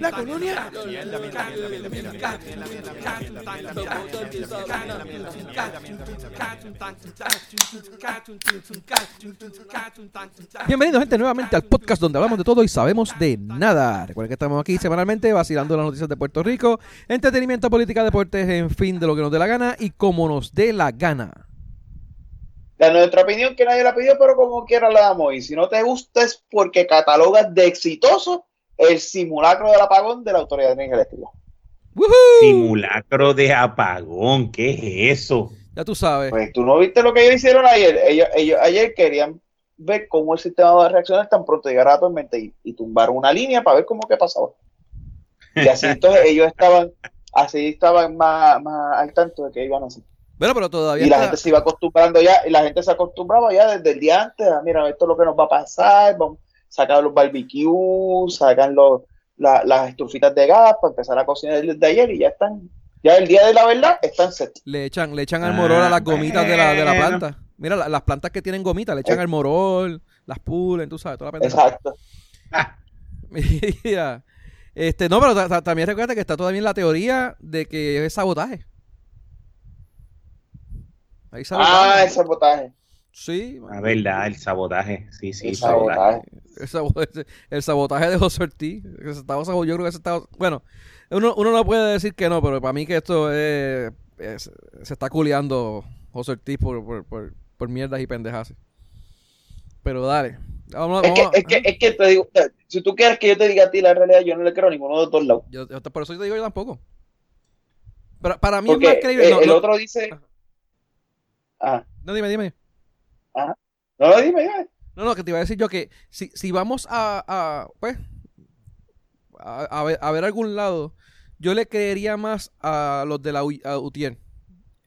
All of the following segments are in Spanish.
La colonia. Bienvenidos gente nuevamente al podcast donde hablamos de todo y sabemos de nada. Recuerden que estamos aquí semanalmente vacilando las noticias de Puerto Rico, entretenimiento, política, deportes, en fin, de lo que nos dé la gana y como nos dé la gana. La nuestra opinión que nadie la pidió, pero como quiera la damos. Y si no te gusta es porque catalogas de exitoso el simulacro del apagón de la Autoridad de Energía Eléctrica. Simulacro de apagón, ¿qué es eso? Ya tú sabes. Pues tú no viste lo que ellos hicieron ayer. Ellos, ellos ayer querían ver cómo el sistema va a reaccionar tan pronto llegara a la tormenta y, y tumbaron una línea para ver cómo que pasaba. Y así entonces ellos estaban, así estaban más, más al tanto de que iban a hacer. Bueno, pero todavía Y la está- gente se iba acostumbrando ya, y la gente se acostumbraba ya desde el día antes, a, mira, esto es lo que nos va a pasar, vamos a sacar los barbecues, sacan los, la- las estufitas de gas para empezar a cocinar desde ayer y ya están, ya el día de la verdad están set. le echan, le echan al Ah, morol a las gomitas de la, de la planta. Mira, la- las plantas que tienen gomitas, le echan Eh. al morol, las pulen, tú sabes, toda la pendeja. Exacto. Mira, este, no, pero ta- ta- también recuerda que está todavía en la teoría de que es sabotaje. Hay sabotaje. Ah, el sabotaje. Sí, La verdad, el sabotaje. Sí, sí, El sabotaje. sabotaje. el, el sabotaje de José Ortiz. que se estaba sabo- yo creo que se estaba. Bueno, uno, uno no puede decir que no, pero para mí que esto es, es- se está culeando José Ortiz por, por, por, por mierdas y pendejas. Pero dale. Vamos, Es que, vamos es, que, es que te digo, si tú quieres que yo te diga a ti la realidad, yo no le creo a ninguno de los dos lados. yo- yo- por eso te digo yo tampoco. Pero para mí es Porque más creíble. eh, no, el no- otro dice. Ah, no, dime, dime. no, no, dime, dime. No, no, que te iba a decir yo que si, si vamos a, a, pues, a, a ver, a ver algún lado, yo le creería más a los de la U- a UTIER.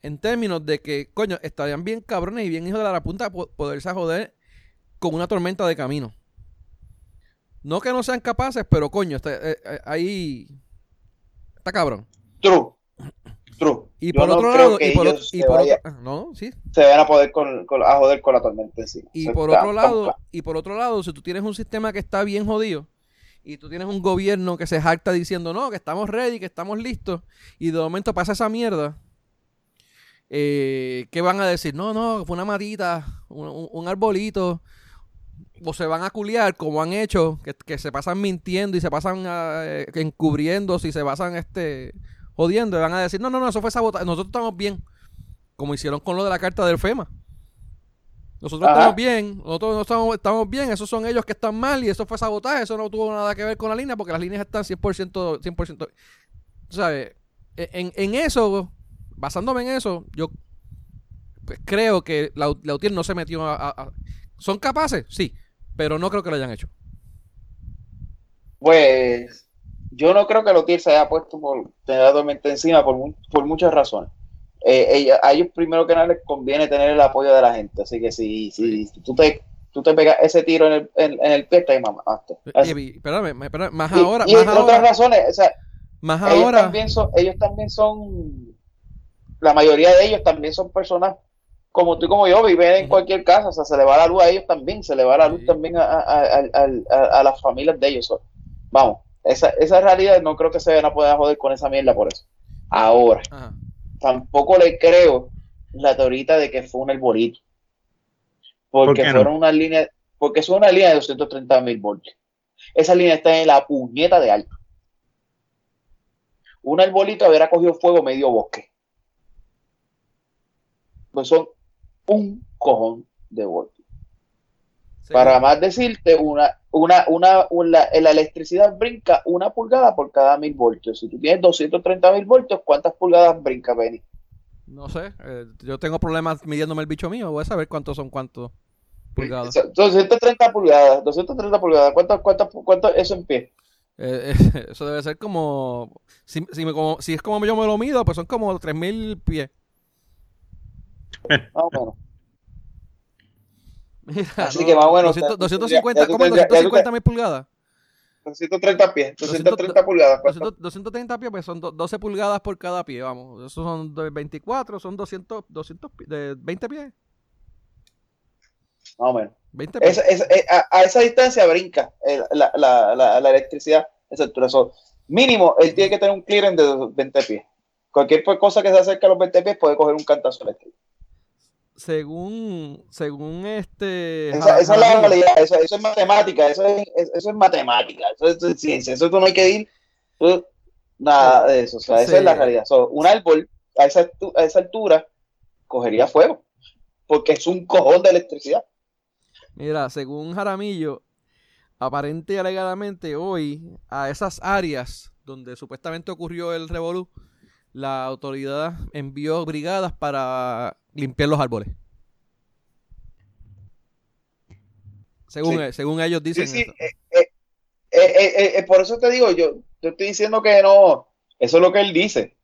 En términos de que, coño, estarían bien cabrones y bien hijos de la punta po- poderse joder con una tormenta de camino. No que no sean capaces, pero coño, está, eh, eh, ahí está cabrón. True. True. Y por otro lado, que y por, ellos otro- y se por vayan- otro- ah, no, sí, se van a poder con, con- a joder con la tormenta encima. Y por está- otro lado, y por otro lado, si tú tienes un sistema que está bien jodido y tú tienes un gobierno que se jacta diciendo, "No, que estamos ready, que estamos listos" y de momento pasa esa mierda, eh, ¿qué van a decir? No, no, fue una matita, un, arbolito o se van a culiar como han hecho, que, que se pasan mintiendo y se pasan ah, eh, encubriéndose y se pasan este jodiendo y van a decir, "No, no, no, eso fue sabotaje, nosotros estamos bien." Como hicieron con lo de la carta del FEMA. Nosotros Ajá. estamos bien, nosotros no estamos, estamos bien, esos son ellos que están mal y eso fue sabotaje, eso no tuvo nada que ver con la línea porque las líneas están 100%, 100%. Tú ¿Sabes? En, en eso, basándome en eso, yo pues, creo que la, la UTIER no se metió a, a- a- ¿Son capaces? Sí, pero no creo que lo hayan hecho. Pues yo no creo que los se haya puesto por tener la tormenta encima por, mu- por muchas razones. Eh, ella- a ellos primero que nada les conviene tener el apoyo de la gente, así que si, si, si tú te tú te pegas ese tiro en el, en, en el pie, te mamaste. Y- espérame, me- espérame, más Y- ahora, y más entre otras ahora, razones, o sea, más ellos ahora. también son, ellos también son, la mayoría de ellos también son personas como tú y como yo, viven en cualquier casa, o sea, se le va la luz a ellos también, se le va la luz Sí. también a, a, a, a- a- a las familias de ellos. vamos, esa, esa realidad no creo que se vayan a poder joder con esa mierda por eso. Ahora, Ajá. tampoco le creo la teorita de que fue un herbolito. ¿Por Porque no? fueron una línea, porque es una línea de 230 mil voltios. Esa línea está en la puñeta de alto. Un arbolito habrá cogido fuego medio bosque. Pues son un cojón de voltios. Sí. Para más decirte, una, una, una, una- la electricidad brinca una pulgada por cada mil voltios. Si tú tienes 230 mil voltios, ¿cuántas pulgadas brinca, Benny? No sé, eh, yo tengo problemas midiéndome el bicho mío, voy a saber cuántos son cuántos pulgadas. So- 230 pulgadas, 230 pulgadas, ¿cuánto, cuánto, cuánto eso en pie? Eh, eh, eso debe ser como si, si, me- como- si es como yo me lo mido, pues son como 3000 pies. Más o menos. Mira, Así que más o menos, 200 ya- 250, ya tú ¿cómo? tendrías- ya tú 250 mil pulgadas. 230 pies, 230 pulgadas. ¿cuánto? 200 230 pies, pues son do- 12 pulgadas por cada pie, vamos. Esos son de 24, son 200, 200 pi- de 20 pies. más o menos. 20 pies. Esa- esa- eh, a, a esa distancia brinca eh, la, la, la, la electricidad. Esa altura. So, mínimo, él tiene que tener un clearance de 20 pies. Cualquier cosa que se acerque a los 20 pies puede coger un cantazo eléctrico. Según, según este... Esa, esa es la realidad, eso, eso es matemática, eso es, es- eso es matemática, eso es, es ciencia, eso tú no hay que ir, tú- nada de eso, o sea, esa Sí. es la realidad. So, un árbol a esa, a esa altura cogería fuego, porque es un cojón de electricidad. Mira, según Jaramillo, aparente y alegadamente hoy a esas áreas donde supuestamente ocurrió el revolú, la autoridad envió brigadas para limpiar los árboles. Según, Sí. e- según ellos dicen. sí, eh, eh, eh, por eso te digo, yo te estoy diciendo que no, eso es lo que él dice,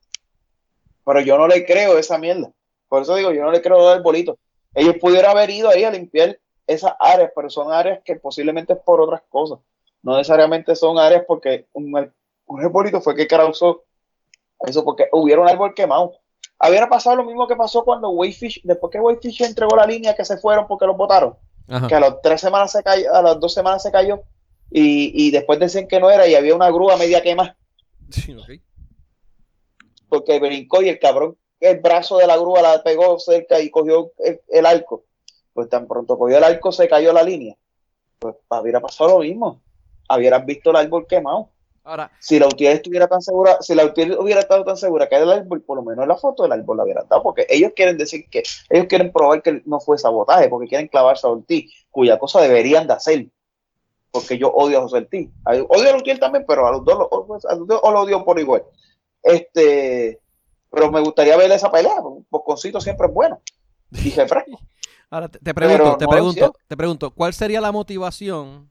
pero yo no le creo esa mierda. Por eso digo, yo no le creo al arbolito. Ellos pudieran haber ido ahí a limpiar esas áreas, pero son áreas que posiblemente es por otras cosas. No necesariamente son áreas porque un, un arbolito fue que causó eso, porque hubiera un árbol quemado. Hubiera pasado lo mismo que pasó cuando Wayfish, después que Wayfish entregó la línea que se fueron porque los votaron que a las tres semanas se cayó, a las dos semanas se cayó y, y después decían que no era y había una grúa media quema Sí, ok. porque brincó y el cabrón el brazo de la grúa la pegó cerca y cogió el, el arco. Pues tan pronto cogió el arco se cayó la línea. Pues hubiera pasado lo mismo. Hubieras visto el árbol quemado Ahora, si la UTI estuviera tan segura si la UTI hubiera estado tan segura que era el árbol por lo menos la foto del árbol la hubieran dado porque ellos quieren decir que ellos quieren probar que no fue sabotaje porque quieren clavarse a Ortiz cuya cosa deberían de hacer porque yo odio a José Ortiz. Odio a Lutiel también, pero a los dos, lo- pues, a los dos lo odio por igual. Este, pero me gustaría ver esa pelea, porque Bosconcito siempre es bueno. Y refresco. ahora te, te pregunto, Pero te no pregunto, te pregunto, ¿cuál sería la motivación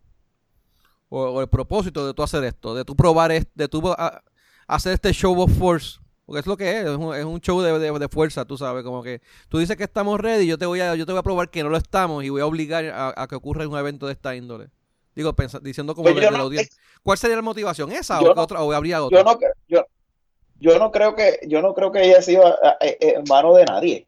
o, o el propósito de tú hacer esto, de tú probar esto, de tú a- hacer este show of force? Porque es lo que es, es un, es un show de, de- de fuerza, tú sabes, como que tú dices que estamos ready, yo te voy a, yo te voy a probar que no lo estamos y voy a obligar a, a que ocurra un evento de esta índole. Digo, pensa- diciendo como Pues de, de la no- audiencia. ¿Cuál sería la motivación? ¿Esa o, no- otra, o habría otra? Yo no, yo, yo no creo que, yo no creo que haya sido a- a- en mano de nadie.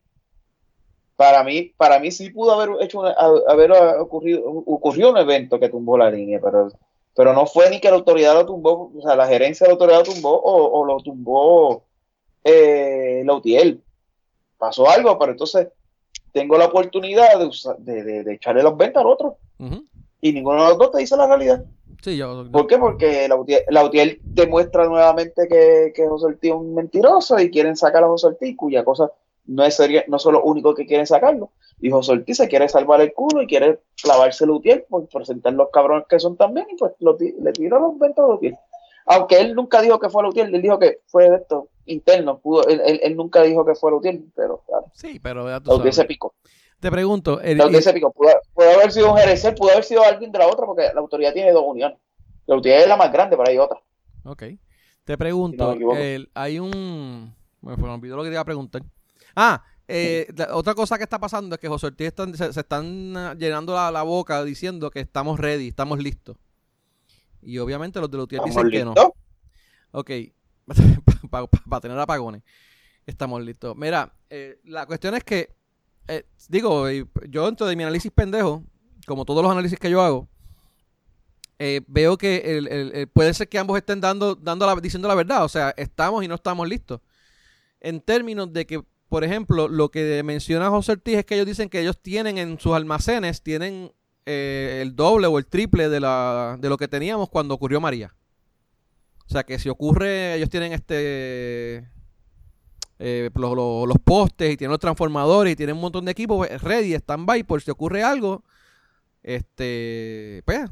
Para mí, para mí sí pudo haber hecho una- haber ocurrido, ocurrió un evento que tumbó la línea, pero, pero no fue ni que la autoridad lo tumbó, o sea, la gerencia de la autoridad lo tumbó o, o lo tumbó eh, la UTIEL. Pasó algo, pero entonces tengo la oportunidad de, usar- de, de- de echarle los ventas al otro. Y ninguno de los dos te dice la realidad. Sí, yo. ¿Por qué? Porque la UTIEL, la UTIEL demuestra nuevamente que, que José Ortiz es un mentiroso y quieren sacar a José Ortiz, cuya cosa no es seria- no son los únicos que quieren sacarlo. Y José Ortiz se quiere salvar el culo y quiere clavarse la UTIEL por presentar los cabrones que son también y pues lo le tiró los ventas a la UTIEL. Aunque él nunca dijo que fue la UTIEL, él dijo que fue de esto interno, pudo, él, él- él nunca dijo que fue la UTIEL, pero claro, Sí, pero ya tú la UTIEL sabes. se picó. Te pregunto, el- La UTIEL se picó. Pudo, pudo haber sido un gerecer, pudo haber sido alguien de la otra, porque la autoridad tiene dos uniones. La UTIEL es la más grande, pero hay otra. Ok. Te pregunto, Si no el- hay un... Fue- me olvidó lo que te iba a preguntar. Ah, eh, la- otra cosa que está pasando es que José Ortiz están- se, se están ah, llenando la, la boca diciendo que estamos ready, estamos listos. Y obviamente los de Lutier ¿Estamos dicen que no. Ok, para tener apagones. Estamos listos. Mira, eh, la cuestión es que, eh, digo, yo dentro de mi análisis pendejo, como todos los análisis que yo hago, veo que el- el- el- puede ser que ambos estén dando, dando la- diciendo la verdad. O sea, estamos y no estamos listos. En términos de que, por ejemplo, lo que menciona José Ortiz es que ellos dicen que ellos tienen en sus almacenes, tienen eh, el doble o el triple de, la, de lo que teníamos cuando ocurrió María. O sea, que si ocurre, ellos tienen este eh, los, los- los postes y tienen los transformadores y tienen un montón de equipos pues, ready, stand-by, por si ocurre algo, este, pues,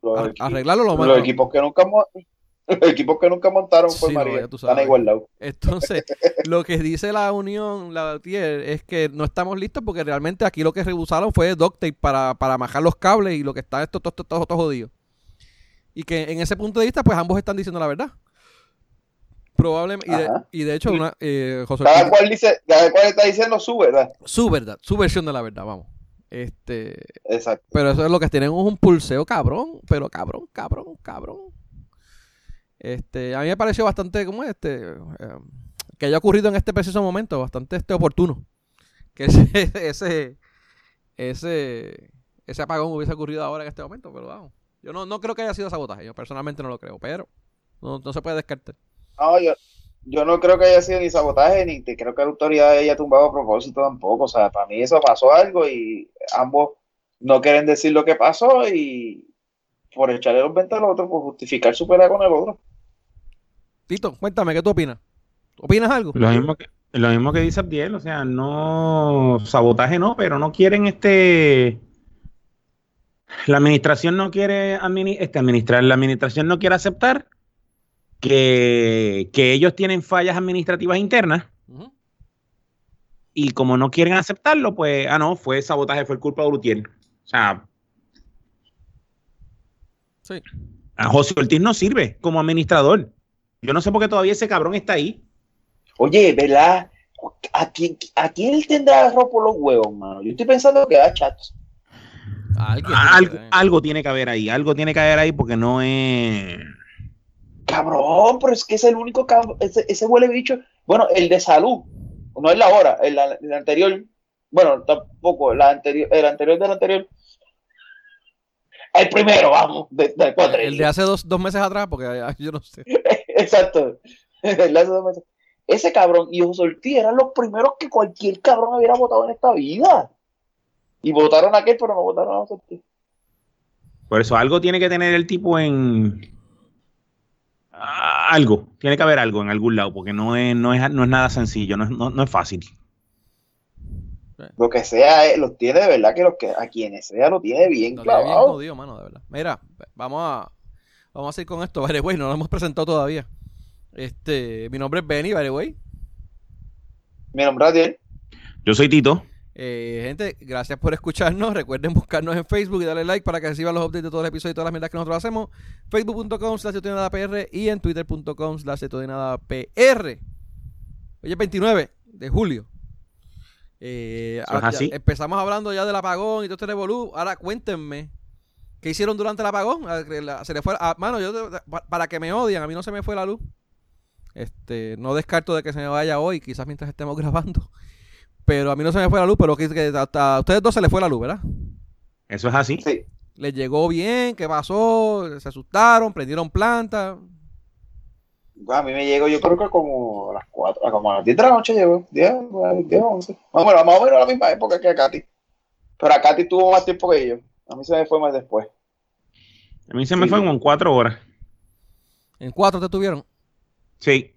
Los, arreglarlo lo los más. equipos que nunca mo- los equipos que nunca montaron fue Sí, no, María. tú Están igualados. Entonces, lo que dice la Unión, la TIER, es que no estamos listos porque realmente aquí lo que rebusaron fue duct tape para, para majar los cables y lo que está esto, todo, todo, todo, jodido. Y que en ese punto de vista, pues ambos están diciendo la verdad. Probablemente, y de, Ajá. y de hecho, una, eh, José Cada Ortiz- cual dice, cada cual está diciendo su verdad. su verdad, su versión de la verdad, vamos. Este, Exacto. pero eso es lo que tienen es un pulseo cabrón, pero cabrón, cabrón, cabrón. Este, a mí me pareció bastante como este eh, que haya ocurrido en este preciso momento, bastante este oportuno. Que ese ese ese apagón hubiese ocurrido ahora en este momento, pero vamos. Yo no, no creo que haya sido sabotaje, yo personalmente no lo creo, pero no, no se puede descartar. No, yo, yo no creo que haya sido ni sabotaje, ni te creo que la autoridad haya tumbado a propósito tampoco. O sea, para mí eso pasó algo y ambos no quieren decir lo que pasó y por echarle los ventas al otro, por justificar su pelea con el otro. Tito, cuéntame, ¿qué tú opinas? ¿Opinas algo? Lo mismo que, lo mismo que dice Abdiel, o sea, no sabotaje no, pero no quieren este la administración no quiere admini- este, administrar, la administración no quiere aceptar que, que ellos tienen fallas administrativas internas y como no quieren aceptarlo, pues, ah, no, fue sabotaje, fue culpa de Urutiel. O sea, Sí. a José Ortiz no sirve como administrador. Yo no sé por qué todavía ese cabrón está ahí. Oye, ¿verdad? ¿A quién, ¿A quién él tendrá arroz por los huevos, mano? Yo estoy pensando que a chats. Alguien Algo, tiene que- algo tiene que haber ahí, algo tiene que haber ahí porque no es... Cabrón, pero es que es el único cabrón, ese, ese huele bicho. Bueno, el de salud, no es la hora, el, el anterior, bueno, tampoco, la anterior, el anterior del anterior. El primero, vamos, de, de cuatro. El de hace dos, dos meses atrás, porque yo no sé. Exacto. Ese cabrón y José Ortiz eran los primeros que cualquier cabrón hubiera votado en esta vida. Y votaron a aquel, pero no votaron a José Ortiz. Por eso algo tiene que tener el tipo en... Ah, algo, tiene que haber algo en algún lado porque no es, no es, no es nada sencillo, no es, no, no es fácil. Lo que sea, eh, los tiene de verdad que los que a quienes sea lo tiene bien Lo tiene bien clavado. jodido, mano, de verdad. Mira, vamos a vamos a seguir con esto, the way, no lo hemos presentado todavía. Este, mi nombre es Benny, the way. Mi nombre es Adiel. Yo soy Tito. Eh, gente, gracias por escucharnos. Recuerden buscarnos en Facebook y darle like para que reciban los updates de todos los episodios y todas las mierdas que nosotros hacemos. Facebook.com slash PR y en Twitter.com slash PR. Hoy es 29 de julio. Eh, Eso es ya así. empezamos hablando ya del apagón y todo este revolú. Ahora cuéntenme. ¿Qué hicieron durante el apagón? Ah, Se le fue, ah, mano, yo para que me odian, a mí no se me fue la luz. Este, no descarto de que se me vaya hoy, quizás mientras estemos grabando. Pero a mí no se me fue la luz, pero que, que hasta a ustedes dos se les fue la luz, ¿verdad? Eso es así. Sí. Les llegó bien, ¿qué pasó? Se asustaron, prendieron planta. A mí me llegó, yo creo que como a las 4, como a las 10 de la noche llegó. 10, 10 11. Más o menos, más o menos a la misma época que a Katy. Pero a Katy tuvo más tiempo que yo. A mí se me fue más después. A mí se me Sí. fue como en cuatro horas. En cuatro te tuvieron. Sí.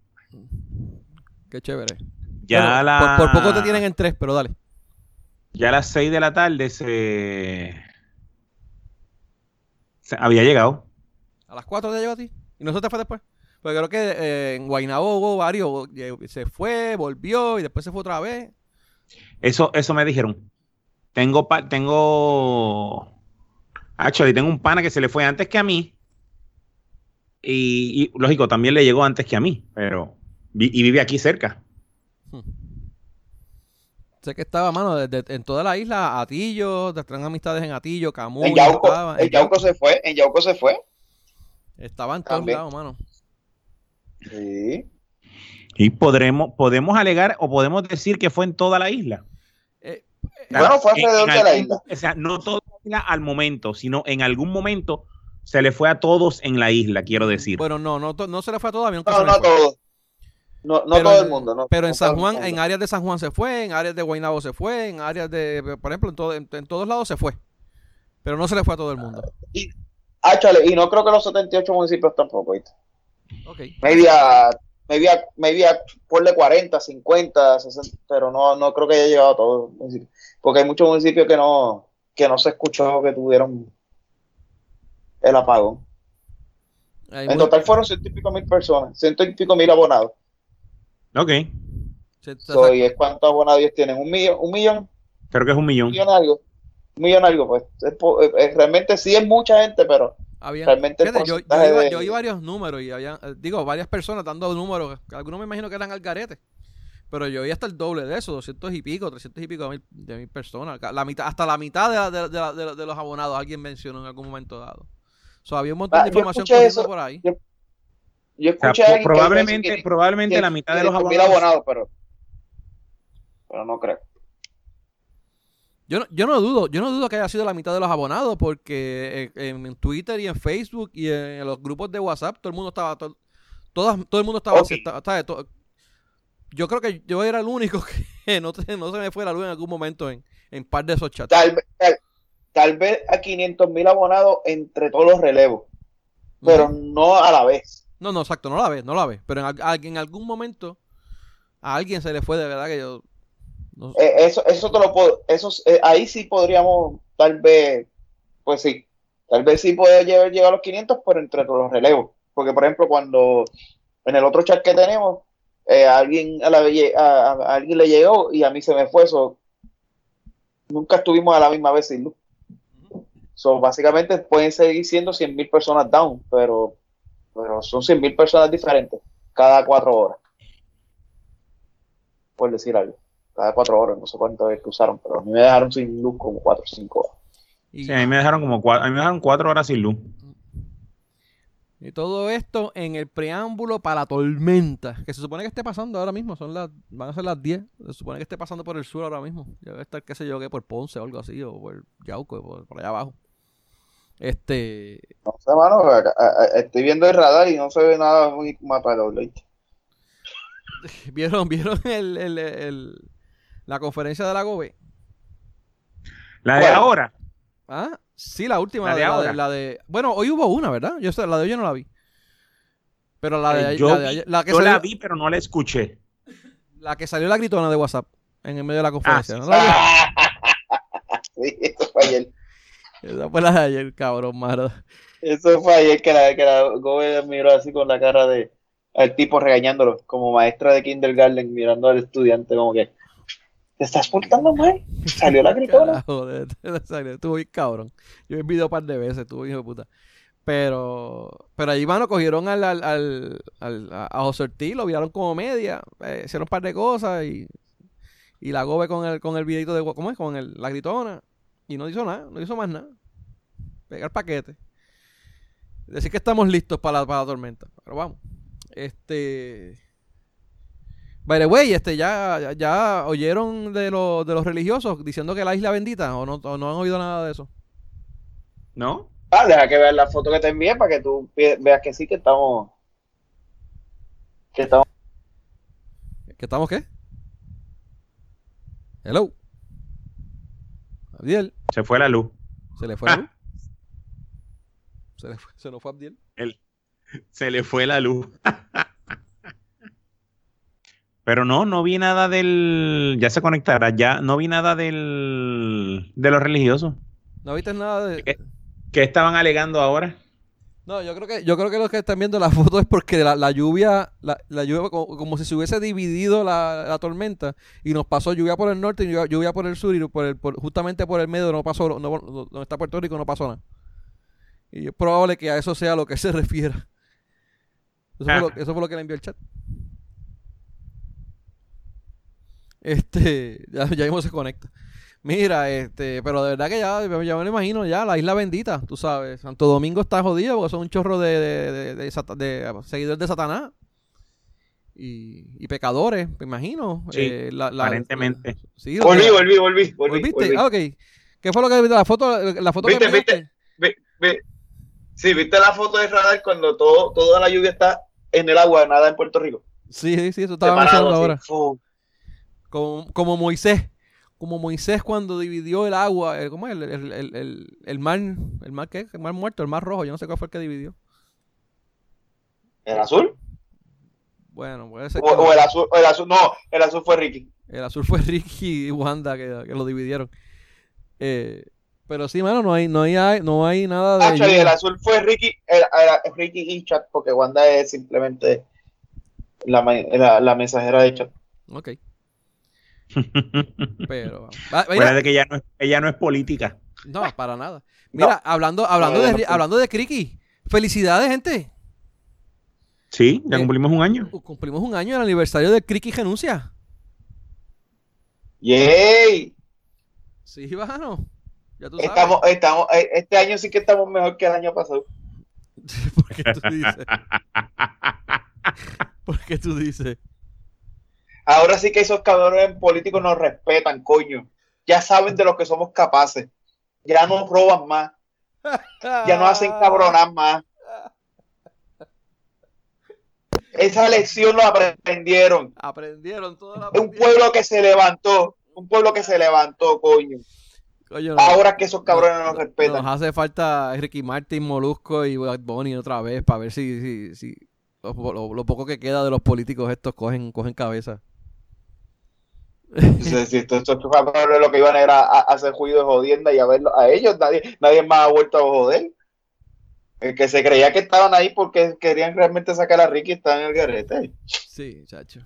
Qué chévere. Ya Bueno, la... por, por poco te tienen en tres, pero dale. Ya a las seis de la tarde se... se había llegado. A las cuatro te llegó a ti. ¿Y no se te fue después? Porque creo que eh, en Guaynabo hubo varios. eh, Se fue, volvió y después se fue otra vez. Eso, eso me dijeron. Tengo, pa- tengo, actually, tengo un pana que se le fue antes que a mí. Y, y, lógico, también le llegó antes que a mí, pero, vi- y vive aquí cerca. Sé que estaba, mano, desde- en toda la isla, Atillo, traen amistades en Atillo, Camuy, En Yauco, estaba- en Yauco se fue, en Yauco se fue. Estaba en todos lados, mano. Sí. Y podremos, podemos alegar o podemos decir que fue en toda la isla. Eh, Bueno, fue En- alrededor en de la isla. O sea, no toda la isla al momento, sino en algún momento se le fue a todos en la isla, quiero decir. bueno, no, no, se le fue a todo, aunque No, se no fue. todo. No, no Pero todo el mundo. No, Pero en no San Juan, en áreas de San Juan se fue, en áreas de Guaynabo se fue, en áreas de, por ejemplo, en, todo- en, en todos lados se fue. Pero no se le fue a todo el mundo. Ah, chale, y no creo que los 78 municipios tampoco, ¿viste? Ok. Maybe a, maybe a, maybe a ponle 40, 50, 60, pero no, no creo que haya llegado a todos los municipios. Porque hay muchos municipios que no, que no se escuchó que tuvieron el apagón. Hay En total fueron ciento y pico mil personas, ciento y pico mil abonados. Ok, So, ¿Y es cuántos abonados ellos tienen? ¿Un millón? ¿Un millón? creo que es un ¿Un millón. millón algo? Un millón algo, pues. Es eh, eh, realmente sí es mucha gente, pero había- realmente fíjate, yo, yo porcentaje iba- de- yo oí varios números y había, eh, digo, varias personas dando números. Algunos me imagino que eran al garete. Pero yo oí hasta el doble de eso, 200 y pico, 300 y pico de mil, de mil personas. La mitad, hasta la mitad de, la- de, de la- de la- de los abonados alguien mencionó en algún momento dado. So, había un montón Ah, de yo información corriendo eso. por ahí. yo O sea, escuché probablemente, que- probablemente que- la mitad de los 10.000 abonados. abonados, pero, pero no creo. Yo Yo no, yo no dudo, yo no dudo que haya sido la mitad de los abonados, porque en, en Twitter y en Facebook y en, los grupos de WhatsApp todo el mundo estaba, to- todas, todo el mundo estaba, Ok. estaba- estaba- to- yo creo que yo era el único que no, se- no se me fue la luz en algún momento en, en par de esos chats. Tal, vez- tal, tal vez a 500 mil abonados entre todos los relevos, pero no a la vez. No, no, exacto, no la ves, no la ves. Pero en, en algún momento a alguien se le fue de verdad que yo. no. Eh, eso, eso te lo puedo, eso, eh, ahí sí podríamos, tal vez, pues sí, tal vez sí puede llegar, llegar a los 500, pero entre todos los relevos. Porque, por ejemplo, cuando en el otro chat que tenemos, eh, alguien, a, la, a, alguien le llegó y a mí se me fue eso. Nunca estuvimos a la misma vez sin luz. So, básicamente pueden seguir siendo 100 mil personas down, pero, pero son 100 mil personas diferentes cada cuatro horas. Por decir algo. Cada cuatro horas, no sé cuánto es que usaron, pero a mí me dejaron sin luz como cuatro o cinco horas. Sí, a mí me dejaron como cuatro, a mí me dejaron cuatro horas sin luz. Y todo esto en el preámbulo para la tormenta, que se supone que esté pasando ahora mismo, son las, van a ser las 10, se supone que esté pasando por el sur ahora mismo, ya debe estar, qué sé yo, que por Ponce o algo así, o por Yauco, por, por allá abajo. Este, No sé, mano, acá- a- a- estoy viendo el radar y no se ve nada muy. ¿oíste? ¿vieron, vieron el, el- el- la conferencia de la GOBE? La de ahora. Ah, sí, la última, La de de, la de- ahora. la de- bueno, hoy hubo una, ¿verdad? Yo la de hoy yo no la vi. Pero la de, Eh, ayer- yo la, de vi- ayer- la que Yo salió, la vi, pero no la escuché. la que salió la gritona de WhatsApp en el medio de la conferencia. sí, ¿no la vio? Sí, eso fue ayer. Esa fue la de ayer, cabrón, mano. Eso fue ayer que la, que la Gobe miró así con la cara de al tipo regañándolo, como maestra de kindergarten mirando al estudiante como que ¿te estás portando mal? Salió la gritona. Salió, estuvo bien cabrón. Yo el video un par de veces, estuvo hijo de puta. Pero, pero ahí, mano, cogieron al, al, al, al- a José Ortiz, lo vieron como media, eh, hicieron un par de cosas y, y la gobe con el, con el videito de, ¿cómo es? Con el, la gritona. Y no hizo nada, no hizo más nada. Pegar paquete. Decir que estamos listos para la, para la tormenta. Pero vamos. Este. By the way, este, ya, ya, oyeron de, los de los religiosos diciendo que la isla bendita o no, o no han oído nada de eso. ¿No? Ah, deja que veas la foto que te envié para que tú ve- veas que sí que estamos que estamos ¿Que estamos qué? Hello. Abdiel. Se fue la luz. ¿Se le fue la luz? ¿Se, le fue, se nos fue Abdiel? Se le fue la luz. Pero no, no vi nada del. Ya se conectará, ya no vi nada del. de los religiosos. ¿No viste nada de...? ¿Qué? ¿Qué estaban alegando ahora? No, yo creo que yo creo que los que están viendo la foto es porque la, la lluvia, la, la lluvia como, como si se hubiese dividido la, la tormenta y nos pasó lluvia por el norte y lluvia, lluvia por el sur y por el, por- justamente por el medio no pasó, no, donde está Puerto Rico no pasó nada. Y es probable que a eso sea a lo que se refiera. Eso fue, lo, eso fue lo que le envió el chat. Este, ya, ya mismo se conecta. Mira, este, pero de verdad que ya, ya me lo imagino, ya, la isla bendita, tú sabes. Santo Domingo está jodido porque son un chorro de, de, de- de sata- de seguidores de Satanás. Y, y pecadores, me imagino. Sí, Eh, la- la- aparentemente. sí, volví, que- volví, volví, volví, ¿Volviste? volví. Ah, ok. ¿Qué fue lo que viste? La foto, la foto que ¿Viste, me viste? Ve- ve- Sí, ¿viste la foto de radar cuando todo, toda la lluvia está en el agua, nada en Puerto Rico? Sí, sí, sí, eso estaba así, ahora. Como, como Moisés. Como Moisés cuando dividió el agua. eh, ¿Cómo es? El, el, el, el, el mar. ¿El mar qué? El mar muerto, el mar rojo. Yo no sé cuál fue el que dividió. ¿El azul? Bueno, puede ser O, que- o el azul, o el azul, no, el azul fue Ricky. El azul fue Ricky y Wanda que, que lo dividieron. Eh, pero sí, mano, no hay, no hay, no hay nada de. Actually, el azul fue Ricky, era, era Ricky y Chat, porque Wanda es simplemente la, la, la mensajera de Chat. Ok. Pero. ah, mira, de que ella no, es, ella no es política. no, para nada. Mira, hablando, hablando, No, de, no, no. hablando de Criqui. Felicidades, gente. Sí, ya Eh, cumplimos un año. Cumplimos un año del aniversario de Criqui Renuncia. ¡Yay! Sí, mano. Ya tú sabes. Estamos, estamos, eh, este año sí que estamos mejor que el año pasado. ¿Por qué tú dices? ¿Por qué tú dices? Ahora sí que esos cabrones políticos nos respetan, coño. ya saben de lo que somos capaces. Ya no roban más, ya no hacen cabronar más. Esa lección lo aprendieron. Aprendieron todo. lo Un pueblo que se levantó, un pueblo que se levantó, coño. Coño, no- Ahora que esos cabrones no nos respetan. Nos hace falta Ricky Martin, Molusco y Bad Bunny otra vez para ver si, si, si lo, lo- lo poco que queda de los políticos estos cogen, cogen cabeza. Sí, sí, estos, lo que iban era a, hacer juicio de jodienda y a verlo a ellos, nadie, nadie más ha vuelto a joder. El que se creía que estaban ahí porque querían realmente sacar a Ricky está en el garete. Sí, chacho.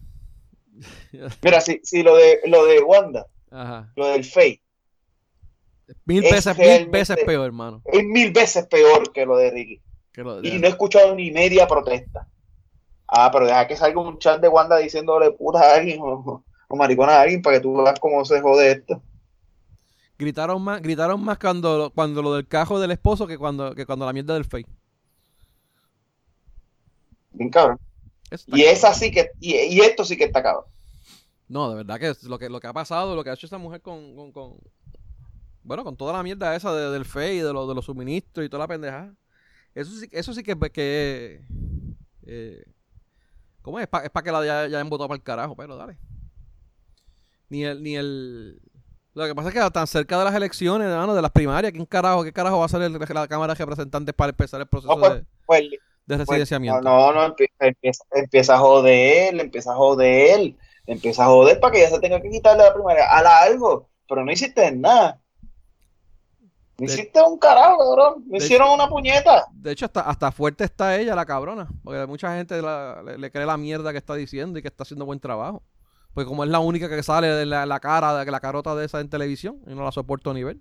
Mira, si, si lo de lo de Wanda, Ajá. lo del Faye, Mil Es veces, mil veces peor, hermano. es mil veces peor que lo de Ricky. que lo de- Y no he escuchado ni media protesta. Ah, pero deja que salga un chat de Wanda diciéndole puta a alguien o, o maricona a alguien para que tú veas cómo se jode esto. Gritaron más, gritaron más cuando, cuando lo del cajo del esposo que cuando, que cuando la mierda del fake. Bien cabrón. Y es así que, y, y esto sí que está cabrón. No, de verdad que es lo que lo que ha pasado, lo que ha hecho esa mujer con, con, con- bueno, con toda la mierda esa de- del FEI, de, lo- de los suministros y toda la pendejada. Eso sí, eso sí que, que eh, ¿cómo es? Es para que la ya, ya hayan votado para el carajo, pero dale. Ni el, ni el lo que pasa es que tan cerca de las elecciones, hermano, de las primarias, ¿quién carajo, qué carajo va a ser el- la Cámara de Representantes para empezar el proceso No, pues, de, Pues, de pues, residenciamiento? no, no, empie- empieza, empieza a joder, empieza a joder, empieza a joder para que ya se tenga que quitarle la primaria. Hala algo, pero no hiciste nada. No hiciste un carajo, cabrón. Me de- hicieron una puñeta. De hecho, hasta, hasta fuerte está ella, la cabrona. Porque mucha gente la- le, le cree la mierda que está diciendo y que está haciendo buen trabajo. Porque como es la única que sale de la, la cara, de la carota de esa en televisión, y no la soporto a nivel.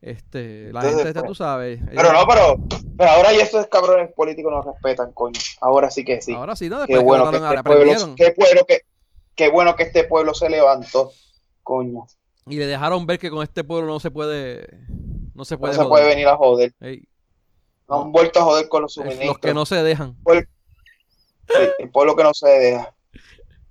Este, la Entonces, gente, pues, tú sabes. Pero no, pero, pero ahora ya estos cabrones políticos nos respetan, coño. Ahora sí que sí. Ahora sí, ¿no? qué Después bueno que este pueblo, qué bueno que, qué bueno que este pueblo se levantó, coño. Y le dejaron ver que con este pueblo no se puede. No se No puede. se joder. puede venir a joder. Ey, No han vuelto a joder con los suministros. los que no se dejan. El pueblo que no se deja.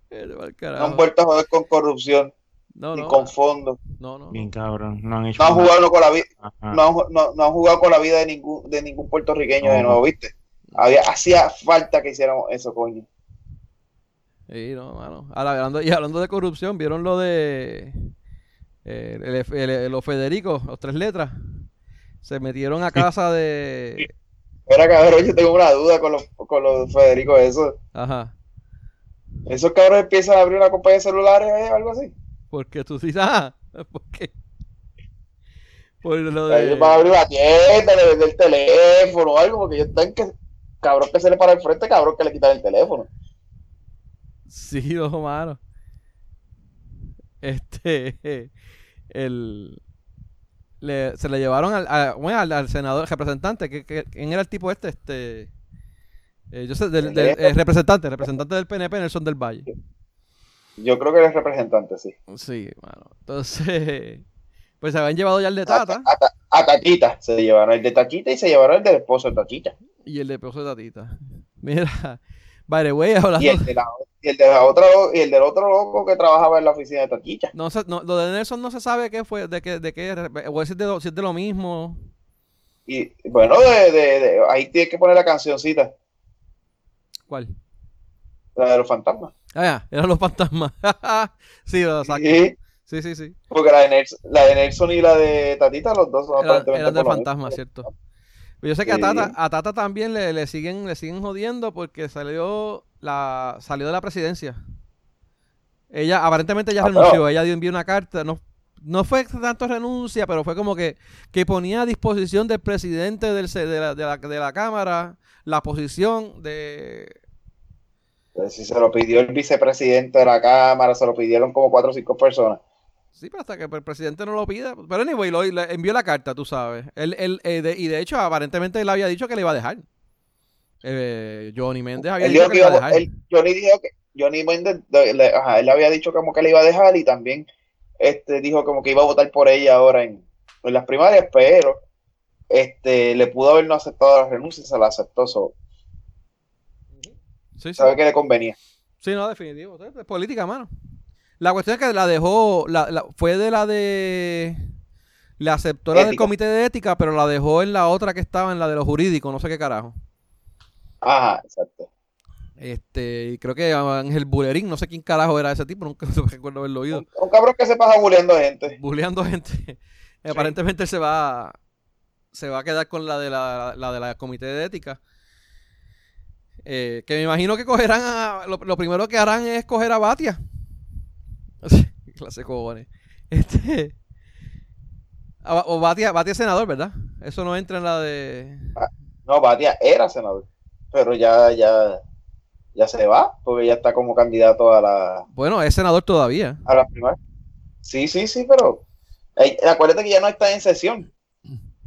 No han vuelto a joder con corrupción No, ni no. con fondos. No, no. Bien cabrón. No han hecho No han jugado con la vida, no no- no han jugado con la vida de ningún, de ningún puertorriqueño de nuevo, ¿viste? Había, hacía falta que hiciéramos eso, coño. Sí, no, mano. Ahora, hablando, y hablando de corrupción, ¿vieron lo de eh, el, el- el- los Federico, los tres letras? Se metieron a casa de... Era cabrón, yo tengo una duda con los, con los Federico, eso. Ajá. Esos cabrones empiezan a abrir una compañía de celulares o algo así. Porque tú dices, ah, ¿por qué? Por lo Ellos de... van a abrir una tienda, le vender el teléfono o algo, porque ellos están que, cabrón que se le para el frente, cabrón que le quitan el teléfono. Sí, dos mano. Este, el... le- se le llevaron al, a- bueno, al, al senador, representante, que, que- ¿quién era el tipo este? Este... eh, yo sé, del, del- eh, representante, representante del PNP, Nelson del Valle. Yo creo que eres representante, sí. Sí, mano. Entonces, pues se habían llevado ya el de Tata A, a- a Tatita se llevaron el de Tatita y se llevaron el del esposo de Tatita. y el de Peso de Tatita. Mira, the way, hablando... Y el, de la, y el de la otra y el del otro loco que trabajaba en la oficina de Tatita. No, se- no, lo de Nelson no se sabe qué fue, de qué, de qué, o si es de, si es de lo mismo. Y bueno, de, de- de- ahí tienes que poner la cancioncita, ¿Cuál? la de los fantasmas. Ah, ya, eran los fantasmas. sí, lo saco. Sí, Sí, sí, sí. porque la de, Nelson, la de Nelson y la de Tatita, los dos son Eran, aparentemente eran del por lo fantasma, mismo. ¿cierto? Pero yo sé que a. Tata, a Tata también le, le siguen, le siguen jodiendo porque salió la, salió de la presidencia. Ella, aparentemente ya Ah, renunció, pero- ella dio envió una carta, no, no fue tanto renuncia, pero fue como que, que ponía a disposición del presidente del, de, la, de, la, de la Cámara la posición de Pues si se lo pidió el vicepresidente de la Cámara, se lo pidieron como cuatro o cinco personas. Sí, pero hasta que el presidente no lo pida. Pero anyway, lo, le envió la carta, tú sabes. Él, él, eh, de- y de hecho, aparentemente él había dicho que le iba a dejar. Eh, Johnny Méndez había Él dicho que que le iba a dejar. él- Johnny dijo que Johnny Méndez, de- le- ajá, él había dicho como que le iba a dejar y también este dijo como que iba a votar por ella ahora en, en las primarias, pero este le pudo haber no aceptado la renuncia, se la aceptó, so, Sí, sí. sabe que le convenía. Sí, no, definitivo. Es política, mano. La cuestión es que la dejó, la, la- fue de la de... La aceptó la del comité de ética, pero la dejó en la otra que estaba, en la de los jurídicos, no sé qué carajo. Ajá, exacto. Este, y creo que Ángel Bulerín, no sé quién carajo era ese tipo, nunca recuerdo haberlo oído. Un, un cabrón que se pasa bulleando gente. Buleando gente. Aparentemente se va se va a quedar con la de la, la de la comité de ética. Eh, que me imagino que cogerán a, lo, lo primero que harán es coger a Batia. Clase cojones. Este a- o Batia, Batia es senador, ¿verdad? Eso no entra en la de No, Batia era senador, pero ya, ya, ya se va, porque ya está como candidato a la, Bueno, es senador todavía. a la primaria. Sí, sí, sí, pero eh, acuérdate que ya no está en sesión.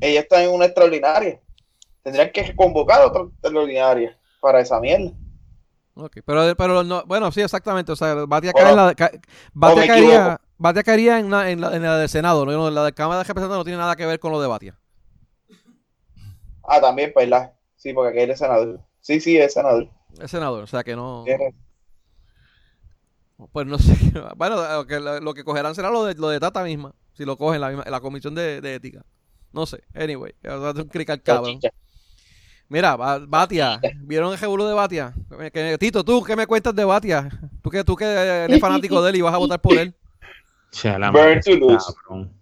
Ella está en una extraordinaria. Tendrían que convocar otra extraordinaria para esa mierda. Ok, pero, pero no, bueno, sí, exactamente. O sea, Batia, Bueno, caería. Batia caería en, la, en, la, en la del Senado, ¿no? La de Cámara de Representantes no tiene nada que ver con lo de Batia. Ah, también, pues la. Sí, porque aquel es senador. Sí, sí, es senador. Es senador, o sea que no. Pues no sé. Bueno, lo que, lo que cogerán será lo de, lo de Tata misma. Si lo cogen la, misma, la comisión de, de ética. No sé. Anyway, hacer un cric al cabrón. Mira, Ba- Batia. ¿Vieron el revuelo de Batia? Que- Tito, tú, ¿qué me cuentas de Batia? Tú que, tú que eres fanático de él y vas a votar por él. Chala, Burn madre, to lose. cabrón.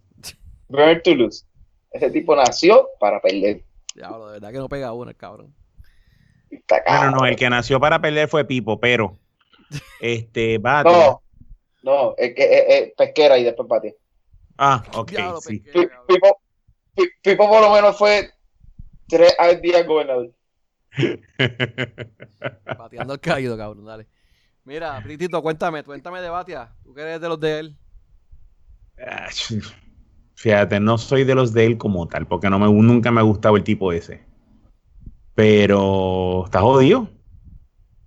Burn to lose. Ese tipo nació para perder. Diablo, de verdad que no pega uno el cabrón. Bueno, no, el que nació para perder fue Pipo, pero este Batia. No, no, es que es, es pesquera y después Batia. Ah, ok, Diablo, sí. pesquera. Pipo, Pipo por lo menos fue tres al día gobernador. Bateando el caído, cabrón, dale. Mira, Tito, cuéntame, cuéntame de Batia. Tú que eres de los de él. Ah, Fíjate, no soy de los de él como tal, porque no me, nunca me ha gustado el tipo ese. Pero está jodido.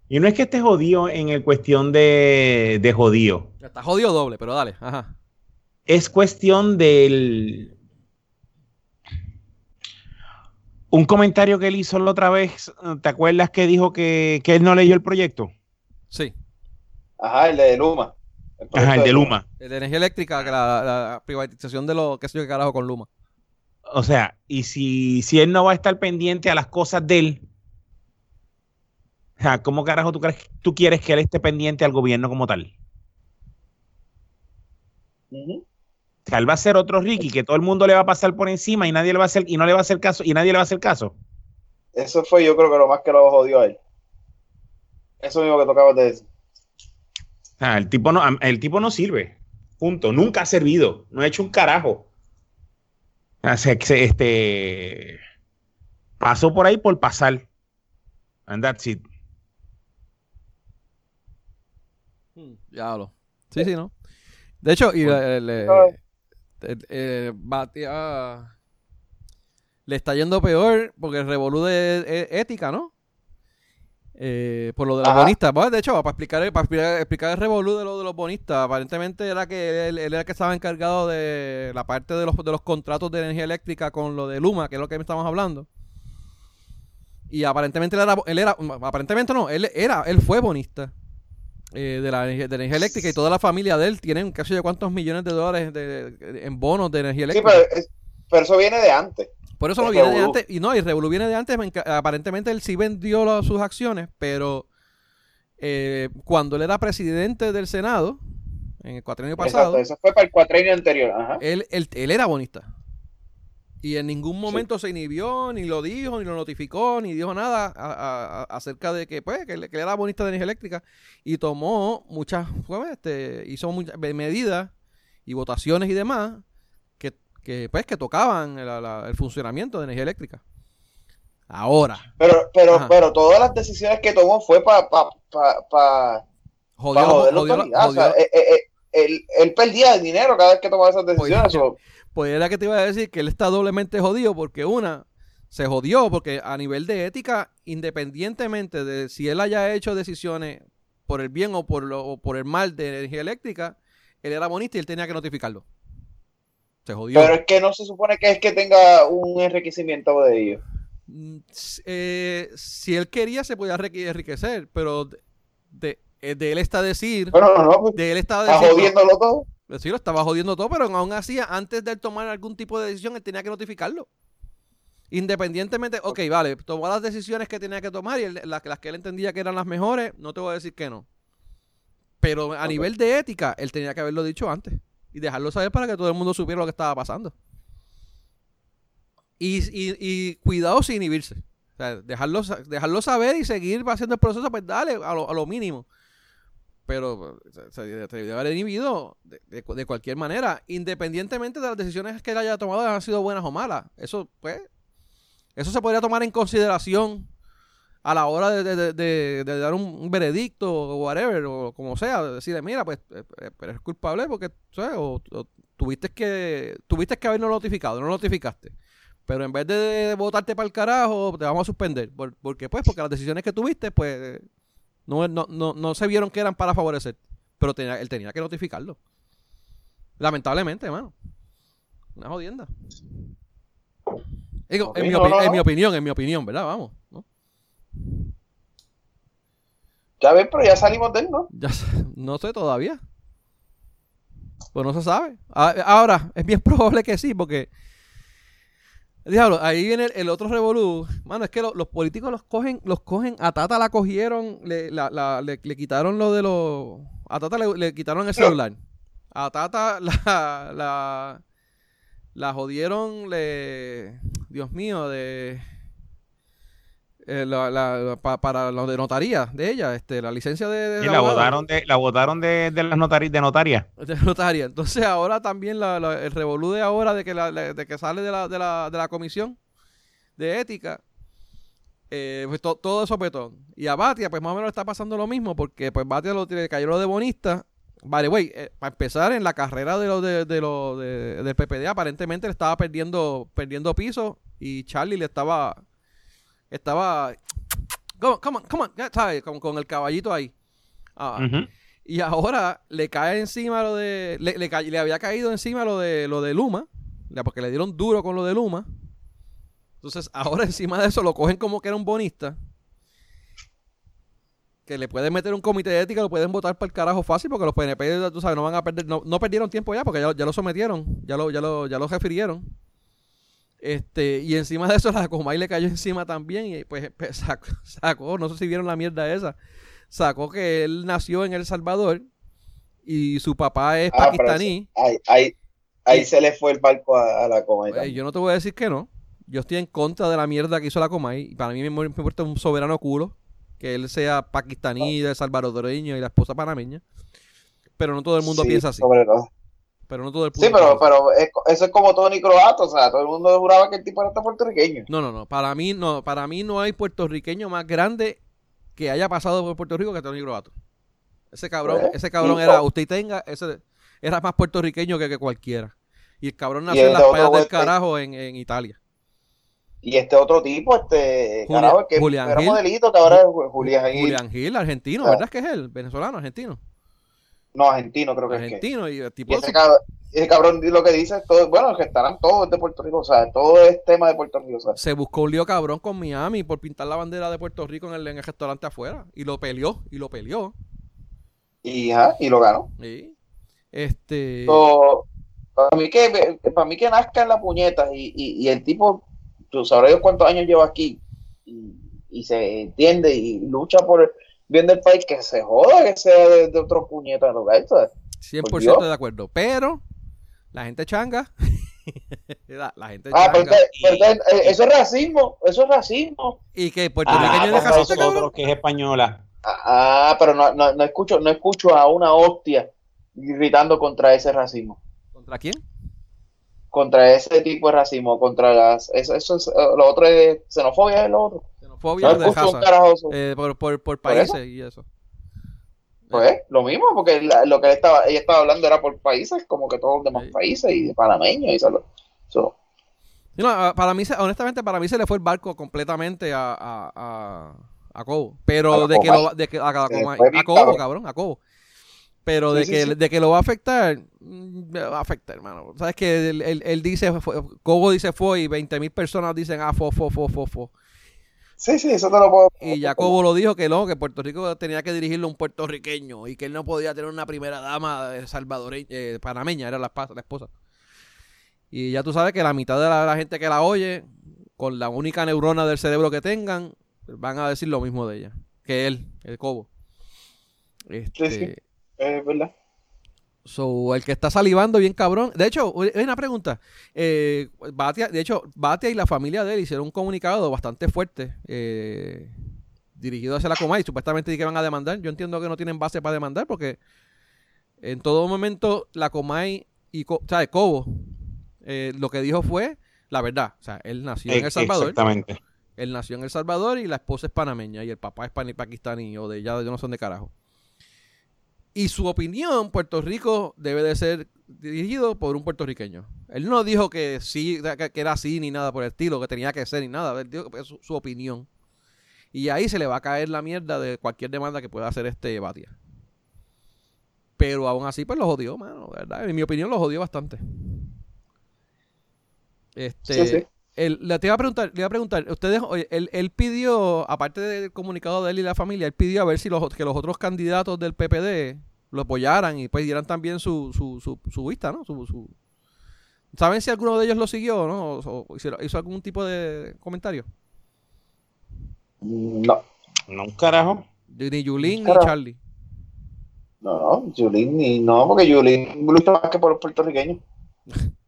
Y no es que esté jodido en el cuestión de, de jodido. Está jodido doble, pero dale. Ajá. Es cuestión del... Un comentario que él hizo la otra vez, ¿te acuerdas que dijo que, que él no leyó el proyecto? Sí. Ajá, el de Luma. Ajá, el de Luma. El de energía eléctrica, que la, la privatización de lo que sé yo qué carajo con Luma. O sea, y si, si él no va a estar pendiente a las cosas de él, ¿cómo carajo tú, crees, tú quieres que él esté pendiente al gobierno como tal? Ujú. O sea, él va a ser otro Ricky, que todo el mundo le va a pasar por encima y nadie le va a hacer, y no le va a hacer caso, y nadie le va a hacer caso. Eso fue yo creo que lo más que lo jodió a él. Eso mismo que tocabas de decir. Sea, el tipo no, el tipo no sirve. Punto. Nunca ha servido. No ha hecho un carajo. O sea, se- este pasó por ahí por pasar. And that's it. Diablo. Sí, sí, ¿no? De hecho, y le, le- Ah. Eh, eh, Batia le está yendo peor porque el revolú de eh, ética, ¿no? Eh, por lo de los bonistas. Bueno, de hecho, para explicar, para explicar, explicar el revolú de, lo, de los bonistas, aparentemente era que él, él era el que estaba encargado de la parte de los, de los contratos de energía eléctrica con lo de Luma, que es lo que estamos hablando. Y aparentemente él era, él era aparentemente no, él era, él fue bonista eh, de, la, energía- de energía eléctrica y toda la familia de él tienen casi de cuántos millones de dólares de- de- en bonos de energía Sí, eléctrica. pero, es- pero eso viene de antes. Por eso no viene de antes. Y no, y Revolu viene de antes. Aparentemente él sí vendió lo- sus acciones, pero eh, cuando él era presidente del Senado, en el cuatrienio pasado, Exacto, eso fue para el cuatrenio anterior. Ajá. él, él, él era bonista. Y en ningún momento se inhibió, ni lo dijo, ni lo notificó, ni dijo nada a- a- a- acerca de que, pues, que, era bonista de energía eléctrica. Y tomó muchas, pues, este, hizo muchas medidas y votaciones y demás que, que, pues, que tocaban la- la- el funcionamiento de energía eléctrica. Ahora, Pero, pero, Ajá. pero todas las decisiones que tomó fue para pa, pa, pa, pa joder la autoridad. O sea, eh, eh, eh, él, él perdía dinero cada vez que tomaba esas decisiones. Pues, o- Pues era que te iba a decir que él está doblemente jodido porque una, se jodió porque a nivel de ética, independientemente de si él haya hecho decisiones por el bien o por, lo, o por el mal de energía eléctrica, él era bonista y él tenía que notificarlo. Se jodió. pero es que no se supone que es que tenga un enriquecimiento de ellos. Mm, eh, si él quería se podía enrique- enriquecer, pero de, de- eh, de él está decir, Bueno, no, no, pues, de él está está diciendo, jodiéndolo todo. Sí, lo estaba jodiendo todo, pero aún así, antes de él tomar algún tipo de decisión, él tenía que notificarlo. Independientemente, ok, vale, tomó las decisiones que tenía que tomar y él- las, las que él entendía que eran las mejores, no te voy a decir que no. Pero a nivel de ética, él tenía que haberlo dicho antes y dejarlo saber para que todo el mundo supiera lo que estaba pasando. Y, y- y cuidado sin inhibirse. O sea, dejarlo, dejarlo saber y seguir haciendo el proceso, pues dale, a lo, a lo mínimo. Pero se, debe haber inhibido de, de- de cualquier manera, independientemente de las decisiones que él haya tomado, han sido buenas o malas. Eso, pues, eso se podría tomar en consideración a la hora de, de- dar un, veredicto o whatever, o como sea, decirle, mira, pues, eh, eh, eres culpable porque, ¿sabes? O, tuviste que tuviste que haberlo notificado, no notificaste. Pero en vez de votarte para el carajo, te vamos a suspender. ¿Por, ¿por qué? Pues porque las decisiones que tuviste, pues, no, no, no, no se vieron que eran para favorecer. Pero tenía, él tenía que notificarlo. Lamentablemente, hermano. Una jodienda. En, mi en opinión, en mi opinión, ¿verdad? Vamos. ¿no? Ya ves, pero ya salimos de él, ¿no? Ya no sé todavía. Pues no se sabe. Ahora, es bien probable que sí, porque. Diablo, ahí viene el, otro revolú. Mano, es que lo- los políticos los cogen, los cogen, a Tata la cogieron, le, le, le quitaron lo de los. A Tata le, le quitaron el celular. A Tata la, la, la jodieron, le. Dios mío, de. Eh, la- la- la- pa- para lo de notaría de ella, este, la licencia de, de Y la votaron de, la votaron de, de las notari, de notaria. De notaria. Entonces ahora también la- la- el revolú de ahora de que, la, la- de que sale de la, de, la, de la comisión de ética, eh, pues to- todo eso petón. Y a Batia, pues más o menos le está pasando lo mismo, porque pues Batia lo, le cayó lo de bonista. Vale, güey, eh, para empezar en la carrera de lo de, de lo de- del PPD, aparentemente le estaba perdiendo, perdiendo piso y Charlie le estaba, estaba, come on, come on, come on, ya ¿sabes? Con, con el caballito ahí. Ah, y ahora le cae encima lo de. Le, le, ca- le había caído encima lo de lo de Luma. Porque le dieron duro con lo de Luma. Entonces, ahora encima de eso lo cogen como que era un bonista. Que le pueden meter un comité de ética, lo pueden votar para el carajo fácil, porque los PNP, tú sabes, no van a perder, no, no perdieron tiempo ya, porque ya, ya lo sometieron, ya lo, ya lo, ya lo refirieron. Este, y encima de eso la Comay le cayó encima también, y pues pues, sacó, sacó, no sé si vieron la mierda esa, sacó que él nació en El Salvador y su papá es Ah, pero pakistaní. Ahí, ahí, ahí se le fue el barco a, a la coma. y Pues, yo no te voy a decir que no. Yo estoy en contra de la mierda que hizo la Comay. Y para mí me importa un soberano culo que él sea pakistaní, de salvadoreño y la esposa panameña. Pero no todo el mundo Sí, piensa así. sobre todo. Pero no todo el Sí, mundo pero, pero es- eso es como Tony Croato, o sea, todo el mundo juraba que el tipo era hasta puertorriqueño. No, no, no. Para mí no, para mí no hay puertorriqueño más grande que haya pasado por Puerto Rico que Tony Groato. Ese cabrón, Pues, ese cabrón y- era, usted tenga, ese era más puertorriqueño que, que cualquiera. Y el cabrón nació en el las playas del este- carajo en, en Italia. Y este otro tipo, este, Julia- carajo, que Julián era Gil. modelito, que ahora es Ju- Julián Gil. Julián Gil, argentino. ¿verdad que es él? Venezolano, argentino. No, argentino creo que es que. Argentino y el Y tipo ese cabrón, ese cabrón lo que dice es todo, bueno, que estarán todos de Puerto Rico, o sea, todo es tema de Puerto Rico, o sea. se buscó un lío cabrón con Miami por pintar la bandera de Puerto Rico en el, en el restaurante afuera. Y lo peleó, y lo peleó. Y, ajá, y lo ganó. ¿sí? Este. So, para mí que para mí que nazca en la puñeta y, y, y el tipo, tú sabrás cuántos años lleva aquí y, y se entiende y lucha por bien del país, que se joda que sea de, de otro puñeta lugar, ¿sabes? 100% Por Dios. de acuerdo. Pero la gente changa. la, la gente Ah, changa. pero, eh, eso es racismo, eso es racismo. Y que puertorriqueño Ah, es de con racista, cabrón. nosotros que es española. Ah, pero no, no, no escucho, no escucho a una hostia gritando contra ese racismo, ¿Contra quién? contra ese tipo de racismo, contra las, eso, eso es, eh, lo otro es xenofobia, es lo otro. No de eso. Eh, por, por, por ¿Por países y eso. Pues lo mismo, porque la- lo que él estaba, ella estaba hablando era por países, como que todos los demás Sí. países y panameños y eso. eso. Sí, no, para mí, honestamente, para mí se le fue el barco completamente a, a, a, a Cobo. Pero A de que lo de que, a, a- a- Cobo, cabrón. a Cobo. Pero de, sí, que, sí. de que lo va a afectar, mm, va a afectar, hermano. Sabes que él, él- él dice, Cobo dice fue y 20 mil personas dicen, ah, fo, fo, fo, fo, fo. Sí, sí, eso te lo puedo. Y Jacobo lo dijo que no, que Puerto Rico tenía que dirigirlo a un puertorriqueño y que él no podía tener una primera dama salvadoreña, eh, panameña, era la, esposa- la esposa. Y ya tú sabes que la mitad de la, la gente que la oye, con la única neurona del cerebro que tengan, van a decir lo mismo de ella, que él, el Cobo. Este, Sí, sí. Es verdad. So, el que está salivando bien cabrón. De hecho, hay una pregunta. Eh, Batia, de hecho, Batia y la familia de él hicieron un comunicado bastante fuerte eh, dirigido hacia la Comay. Supuestamente que van a demandar. Yo entiendo que no tienen base para demandar porque en todo momento la Comay y Co- ¿sabes? Cobo eh, lo que dijo fue la verdad. O sea, él nació en El Salvador. Exactamente. Él nació en El Salvador y la esposa es panameña y el papá es pakistaní o de ya yo no son de carajo. Y su opinión, Puerto Rico debe de ser dirigido por un puertorriqueño. Él no dijo que sí, que, era así ni nada por el estilo, que tenía que ser ni nada. Él dijo que es su, opinión. Y ahí se le va a caer la mierda de cualquier demanda que pueda hacer este Batia. Pero aún así, pues lo jodió, mano, ¿verdad? En mi opinión, lo jodió bastante. Este. Le te iba a preguntar, le iba a preguntar, ustedes, oye, él, él pidió, aparte del comunicado de él y la familia, él pidió a ver si los, que los otros candidatos del PPD lo apoyaran y pues dieran también su, su, su, su vista, ¿no? Su, su- ¿Saben si alguno de ellos lo siguió, no? O, hizo algún tipo de comentario. No, No, un carajo. Ni Yulín ni. Charlie. no, no. Julín, ni, no, porque Julín lucha más que por los puertorriqueños.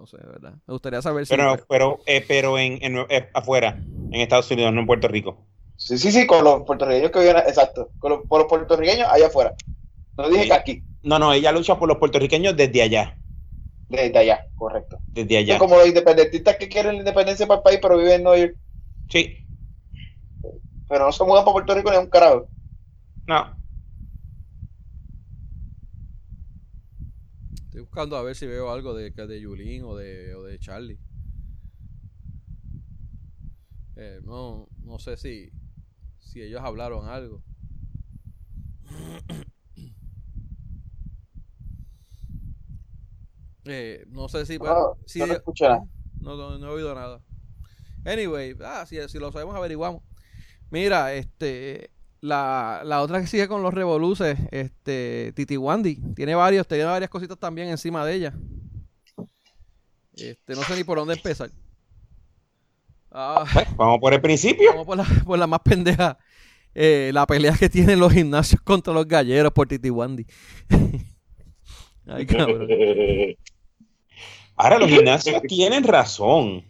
No sé, de verdad. Me gustaría saber si... Pero, pero, eh, pero en, en- eh, afuera, en Estados Unidos, no en Puerto Rico. Sí, sí, sí, con los puertorriqueños que viven, exacto, con los, por los puertorriqueños allá afuera. No dije Sí. que aquí, No, no, ella lucha por los puertorriqueños desde allá. desde allá, correcto. Desde allá. Es como los independentistas que quieren la independencia para el país, pero viven en Nueva York, Sí. pero no se mudan para Puerto Rico ni un carajo. No. Estoy buscando a ver si veo algo de, de Yulín o de, o de Charlie. Eh, no, no sé si, si ellos hablaron algo. Eh, no sé si... No, si no no, no, no he oído nada. Anyway, ah, si, si lo sabemos, averiguamos. Mira, este, la, la otra que sigue con los revoluces, este, Titi Wandy, tiene varios, tiene varias cositas también encima de ella. Este, no sé ni por dónde empezar. Ah, Pues, vamos por el principio. vamos por la, por la más pendeja. Eh, la pelea que tienen los gimnasios contra los galleros por Titi Wandy. Ay, cabrón. Ahora, los gimnasios tienen razón.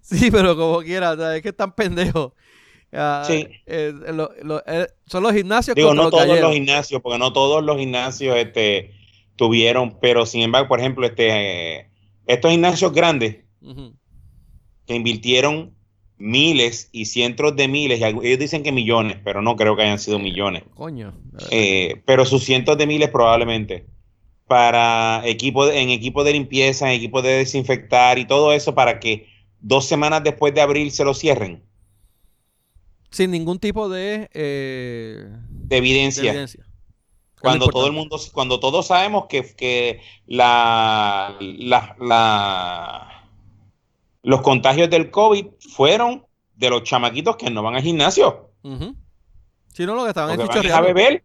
Sí, pero como quiera, o sea, es que están pendejos. Ah, Sí. eh, lo- lo- eh, son los gimnasios Digo, no los todos los gimnasios, porque no todos los gimnasios este, tuvieron, pero sin embargo, por ejemplo, este, eh, estos gimnasios grandes que invirtieron miles y cientos de miles, y ellos dicen que millones, pero no creo que hayan sido millones, Coño. eh, pero sus cientos de miles probablemente, para equipo de- en equipo de limpieza, en equipo de desinfectar y todo eso para que dos semanas después de abril se lo cierren, Sin ningún tipo de, eh, de de evidencia. Cuando todo el mundo, cuando todos sabemos que, que la, la- la- los contagios del COVID fueron de los chamaquitos que no van al gimnasio, Ujú. Si no, lo que estaban es van a beber.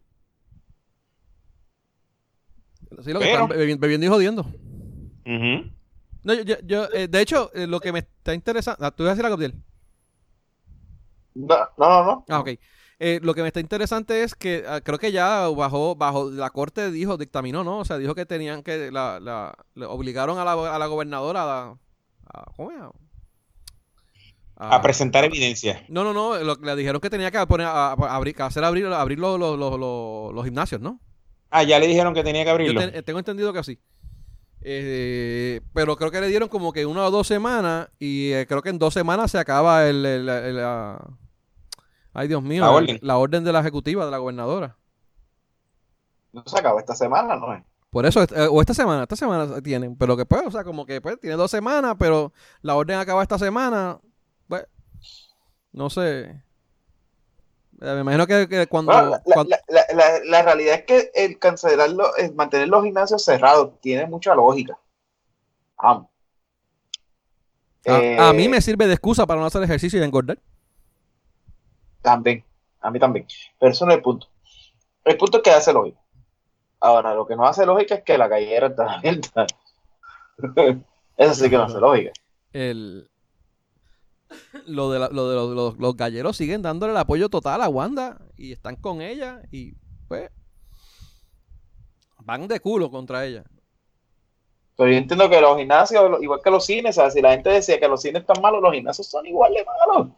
Sí, lo que Pero- bebiendo y jodiendo. No, yo, yo- yo, eh, de hecho, eh, lo que me está interesando. ah, ¿Tú ibas a decir algo, Abdiel? No, no, no. Ah, ok. Eh, lo que me está interesante es que ah, creo que ya bajó, bajo la corte dijo, dictaminó, ¿no? O sea, dijo que tenían que, la, la, le obligaron a la, a la gobernadora a, a- ¿cómo es? A presentar evidencia. No, no, no, lo, le dijeron que tenía que poner, a, a- abrir, hacer abrir, abrir los, los, los, los- los gimnasios, ¿no? Ah, ya le dijeron que tenía que Yo abrirlo. te- tengo entendido que sí. Eh, pero creo que le dieron como que una o dos semanas y eh, creo que en dos semanas se acaba el, el- el- la- ay Dios mío, La orden. la orden de la ejecutiva de la gobernadora. No se acaba esta semana, ¿no? es? Por eso, eh, o esta semana, esta semana tienen, pero que pues, o sea, como que pues tiene dos semanas, pero la orden acaba esta semana, pues, no sé. Eh, Me imagino que, que cuando, Bueno, la, cuando- la- la- la- realidad es que el cancelarlo, el mantener los gimnasios cerrados tiene mucha lógica. Vamos. a, Eh, a mí me sirve de excusa para no hacer ejercicio y engordar. También, a mí también. Pero eso no es el punto. El punto es que hace lógica. Ahora, lo que no hace lógica es que la gallera está abierta. eso sí que no hace lógica. El, lo de, la- lo de los, los- los galleros siguen dándole el apoyo total a Wanda y están con ella y pues van de culo contra ella. Pero yo entiendo que los gimnasios, igual que los cines, o sea, si la gente decía que los cines están malos, los gimnasios son igual de malos.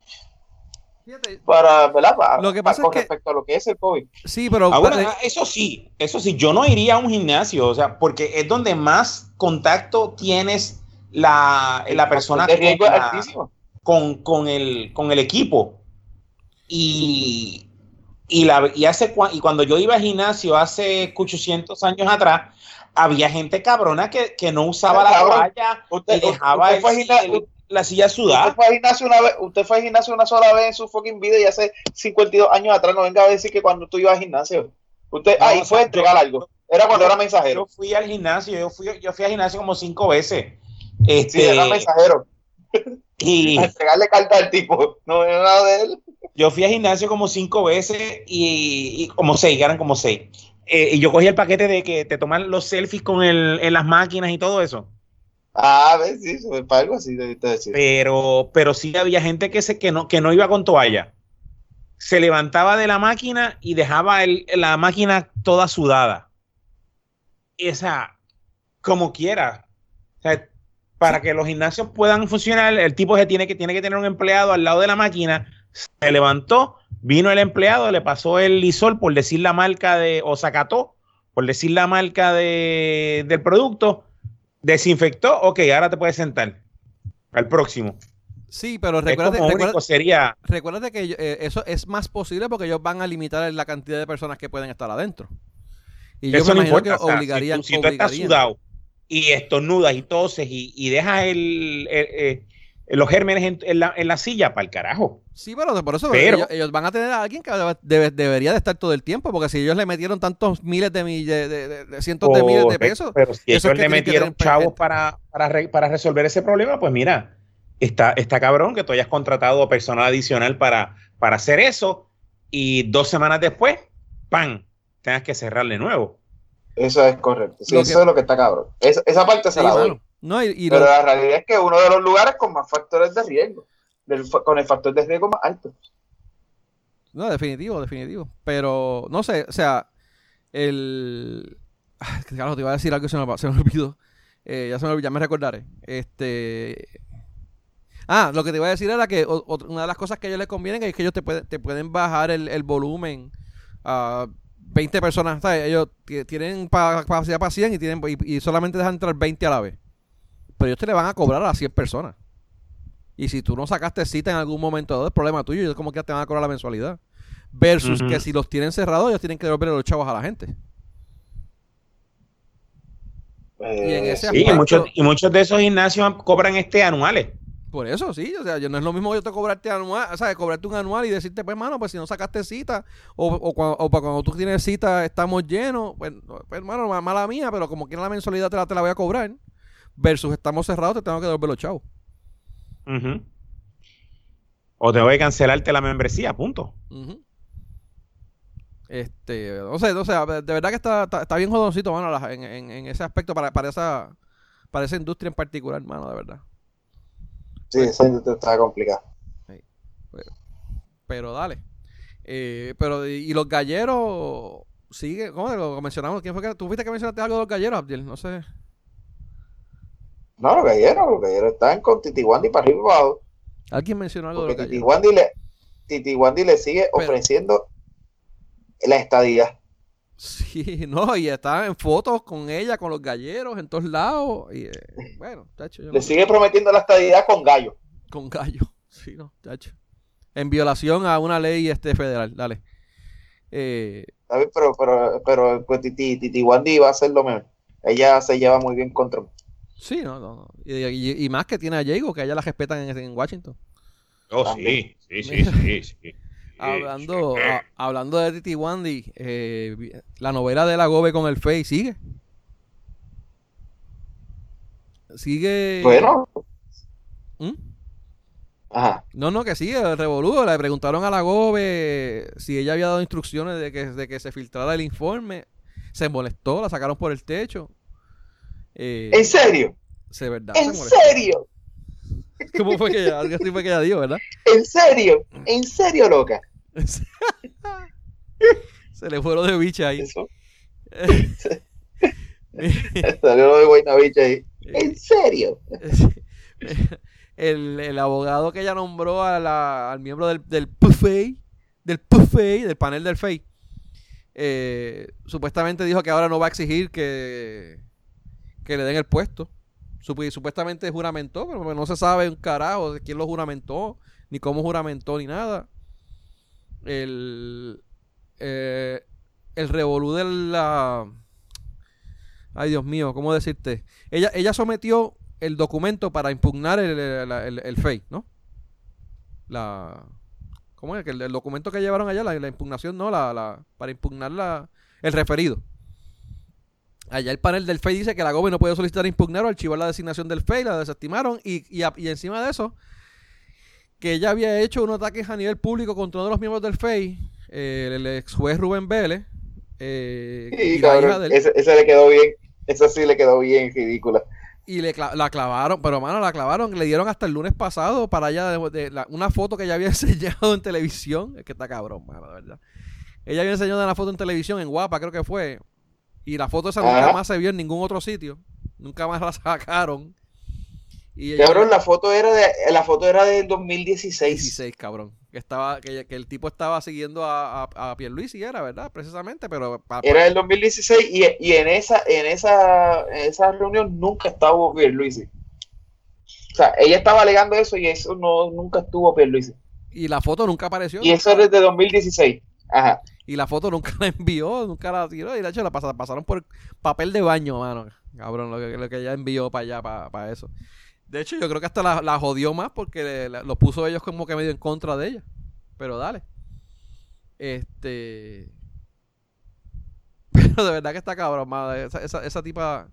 Para, ¿verdad? Para, Lo que para- pasa con es que- respecto a lo que es el COVID. Sí, pero Ahora, pero- ah, eso sí, eso sí, yo no iría a un gimnasio, o sea, porque es donde más contacto tienes la, la persona de riesgo con, la- con, con el, con el equipo. Y, y, la, y, hace, y cuando yo iba al gimnasio hace 800 años atrás, había gente cabrona que, que no usaba la Cabrón. toalla Usted, y dejaba usted el- fue al gimna- el- la silla usted sudada. fue al gimnasio una vez, usted fue al gimnasio una sola vez en su fucking vida y hace 52 años atrás no venga a decir que cuando tú ibas al gimnasio. Usted No, ahí o fue a entregar algo. Era cuando yo- era mensajero. Yo fui al gimnasio, yo fui, yo fui al gimnasio como cinco veces. Sí, Este, era mensajero. y A entregarle carta al tipo. No era nada de él. yo fui al gimnasio como cinco veces y, y como seis, eran como seis. Eh, y yo cogí el paquete de que te toman los selfies con el, en las máquinas y todo eso. Ah, ves, sí, para algo así debiste decir. Pero, pero sí había gente que, se, que, no, que no iba con toalla. Se levantaba de la máquina y dejaba el- la máquina toda sudada. Esa, como quiera. O sea, para que los gimnasios puedan funcionar, el tipo se tiene que, tiene que tener un empleado al lado de la máquina. Se levantó, vino el empleado, le pasó el lisol por decir la marca de, o sacató, por decir la marca de, del producto, desinfectó, ok, ahora te puedes sentar. Al próximo. sí, pero recuérdate, recuérdate- sería recuérdate que eh, eso es más posible porque ellos van a limitar la cantidad de personas que pueden estar adentro. Y yo eso me no imagino importa. que o sea, obligarían, si tú, si tú estás obligarían. sudado y estornudas y toses y, y dejas el, el- eh, los gérmenes en, en la, en la silla, para el carajo. Sí, pero por eso Pero- ellos, ellos van a tener a alguien que debe- debe- debería de estar todo el tiempo, porque si ellos le metieron tantos miles de, mi- de, de- de- de cientos de miles de pesos, Pero si es ellos que le metieron chavos para, para, re- para resolver ese problema, pues mira, está, está cabrón que tú hayas contratado personal adicional para, para hacer eso y dos semanas después, ¡pam! tengas que cerrar de nuevo. Eso es correcto. Sí, eso que- es lo que está cabrón. Esa, esa parte Sí, se la doy. No, y, y Pero lo- la realidad es que uno de los lugares con más factores de riesgo, del con el factor de riesgo más alto. no, definitivo, definitivo. Pero, no sé, o sea, el... Claro, te iba a decir algo y se me, se me olvidó. Eh, ya, se me, olvidó, ya me recordaré. Este... Ah, lo que te iba a decir era que o- una de las cosas que a ellos les conviene es que ellos te pueden, te pueden bajar el, el volumen a 20 personas. ¿sabes? Ellos ti- tienen pa- capacidad para 100 y, tienen, y, y solamente dejan entrar 20 a la vez. Pero ellos te le van a cobrar a las 100 personas. Y si tú no sacaste cita en algún momento dado, es problema tuyo. Ellos como que te van a cobrar la mensualidad. Versus que si los tienen cerrados, ellos tienen que devolver los chavos a la gente. Y en Eh, ese Sí, y muchos, y muchos de esos gimnasios cobran este anuales. Por eso, sí, o sea, yo, no es lo mismo yo te cobrarte anual, o sea, cobrarte un anual y decirte, pues, hermano, pues si no sacaste cita, o, o, cuando, o para cuando tú tienes cita estamos llenos, pues, pues, hermano, ma- mala mía, pero como quiera la mensualidad te la, te la voy a cobrar, versus estamos cerrados, te tengo que devolver los chavos. Ujú. O tengo que cancelarte la membresía, punto. Ujú. Este, no sé, no sé, de verdad que está, está, está bien jodoncito, mano, en, en, en ese aspecto, para, para, esa, para esa industria en particular, mano, de verdad. Sí, esa industria está complicada. Pero dale. Eh, pero, y y los galleros, sigue, ¿cómo lo mencionamos? ¿Quién fue que, tú fuiste que mencionaste algo de los galleros, Abdiel? No sé. No, los galleros, los galleros están con Titi Wandy para arriba y para abajo. ¿Alguien mencionó algo de Porque los? Wandy le, le sigue Pero- ofreciendo la estadía. Sí, no, y estaban en fotos con ella, con los galleros, en todos lados. Y, eh, bueno, chacho, yo Le sigue prometiendo la estadía con gallo. con gallo. Sí, no, chacho. En violación a una ley este federal, dale. Eh. Pero, pero, pero pues Titi, Titi Wandy va a hacer lo mejor. Ella se lleva muy bien con Trump. Sí, no, no. no. Y, y- y más que tiene a Diego, que a ella la respetan en, en Washington. Oh, También. sí, sí, sí, sí, sí. Hablando, a- hablando de Titi Wandy, eh, la novela de la Gobe con el Face sigue. Sigue. Bueno, ¿Mm? Ajá. No, no, que sí, el revoludo. Le preguntaron a la Gobe si ella había dado instrucciones de que, de que se filtrara el informe. Se molestó, la sacaron por el techo. Eh, ¿En serio? sí, verdad. ¿En se serio? ¿Cómo fue que ella, algo así fue que ella dijo, verdad? ¿En serio? ¿En serio, loca? se le fue lo de bicha ahí. Eso. Salió lo de Guaynabicha ahí. ¿En serio? el, el abogado que ella nombró a la- al miembro del, del PFEI, del PFEI, del panel del FEI, eh, supuestamente dijo que ahora no va a exigir que, que le den el puesto. Supu- Supuestamente juramentó, pero no se sabe un carajo de quién lo juramentó, ni cómo juramentó, ni nada. El, eh, el revolú de la... Ay, Dios mío, ¿cómo decirte? Ella, ella sometió el documento para impugnar el, el, FEI, ¿no? La... ¿Cómo es? El, el documento que llevaron allá, la, la impugnación, no, la, la, para impugnar la, el referido. Allá el panel del FEI dice que la GOBE no puede solicitar impugnar o archivar la designación del FEI, la desestimaron y, y, y encima de eso, que ella había hecho unos ataques a nivel público contra uno de los miembros del FEI, eh, el, ex juez Rubén Vélez, eh, Sí, y la hija cabrón. de él. Ese, ese le quedó bien. Esa sí le quedó bien ridícula. Y le cla- la clavaron, pero mano, la clavaron, le dieron hasta el lunes pasado para allá de, de la- una foto que ella había enseñado en televisión. Es que está cabrón, mano, de verdad. Ella había enseñado una foto en televisión, en Guapa, creo que fue. Y la foto esa nunca Ajá. más se vio en ningún otro sitio. Nunca más la sacaron. Y ella- Cabrón, la foto era de la foto era del 2016. 16, cabrón. Que estaba, que, que el tipo estaba siguiendo a, a, a Pierluisi, era, ¿verdad? Precisamente, pero pa- pa- Era del 2016 y, y en esa en esa en esa reunión nunca estaba Pierluisi. O sea, ella estaba alegando eso y eso no nunca estuvo Pierluisi. y la foto nunca apareció. Y eso es de 2016. Ajá. Y la foto nunca la envió, nunca la tiró. Y de hecho la pas- pasaron por papel de baño, mano. Cabrón, lo que, lo que ella envió para allá, para, para eso. De hecho, yo creo que hasta la, la jodió más porque lo puso ellos como que medio en contra de ella. Pero dale. Este. Pero de verdad que está cabrón, mano. Esa, esa, esa tipa.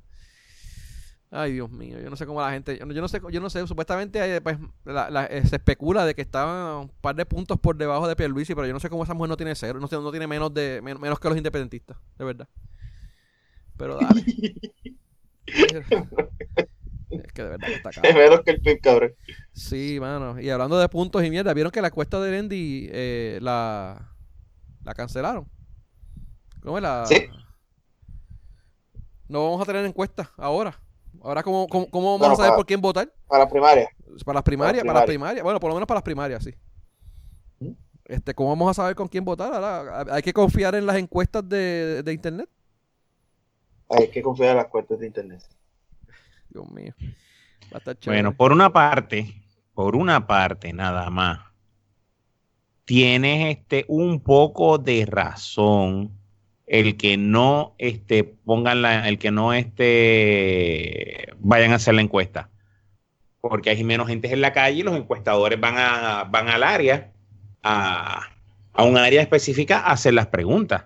Ay, Dios mío, yo no sé cómo la gente, yo no, yo no sé, yo no sé, supuestamente eh, pues, la- la- eh, se especula de que estaban un par de puntos por debajo de Pierluisi, pero yo no sé cómo esa mujer no tiene cero, no, tiene- no tiene menos de men- menos que los independentistas, de verdad. Pero dale. es que de verdad que está Es cabrón. menos que el PIB, cabrón. Sí, mano. Y hablando de puntos y mierda, ¿vieron que la encuesta de Lendy eh, la, la cancelaron? ¿Cómo es la...? Sí. No vamos a tener encuesta ahora. Ahora, ¿cómo, cómo, cómo vamos Bueno, a saber para- por quién votar? Para primaria. Para las primarias, para Para las primarias. primarias. Bueno, por lo menos para las primarias, sí. ¿Mm? Este, ¿Cómo vamos a saber con quién votar? Ahora, hay que confiar en las encuestas de, de internet. Hay que confiar en las cuentas de internet. Dios mío. Va a estar chévere. Bueno, por una parte, por una parte nada más, tienes este un poco de razón el que no este pongan la, el que no este vayan a hacer la encuesta. Porque hay menos gente en la calle y los encuestadores van a van al área a, a un área específica a hacer las preguntas.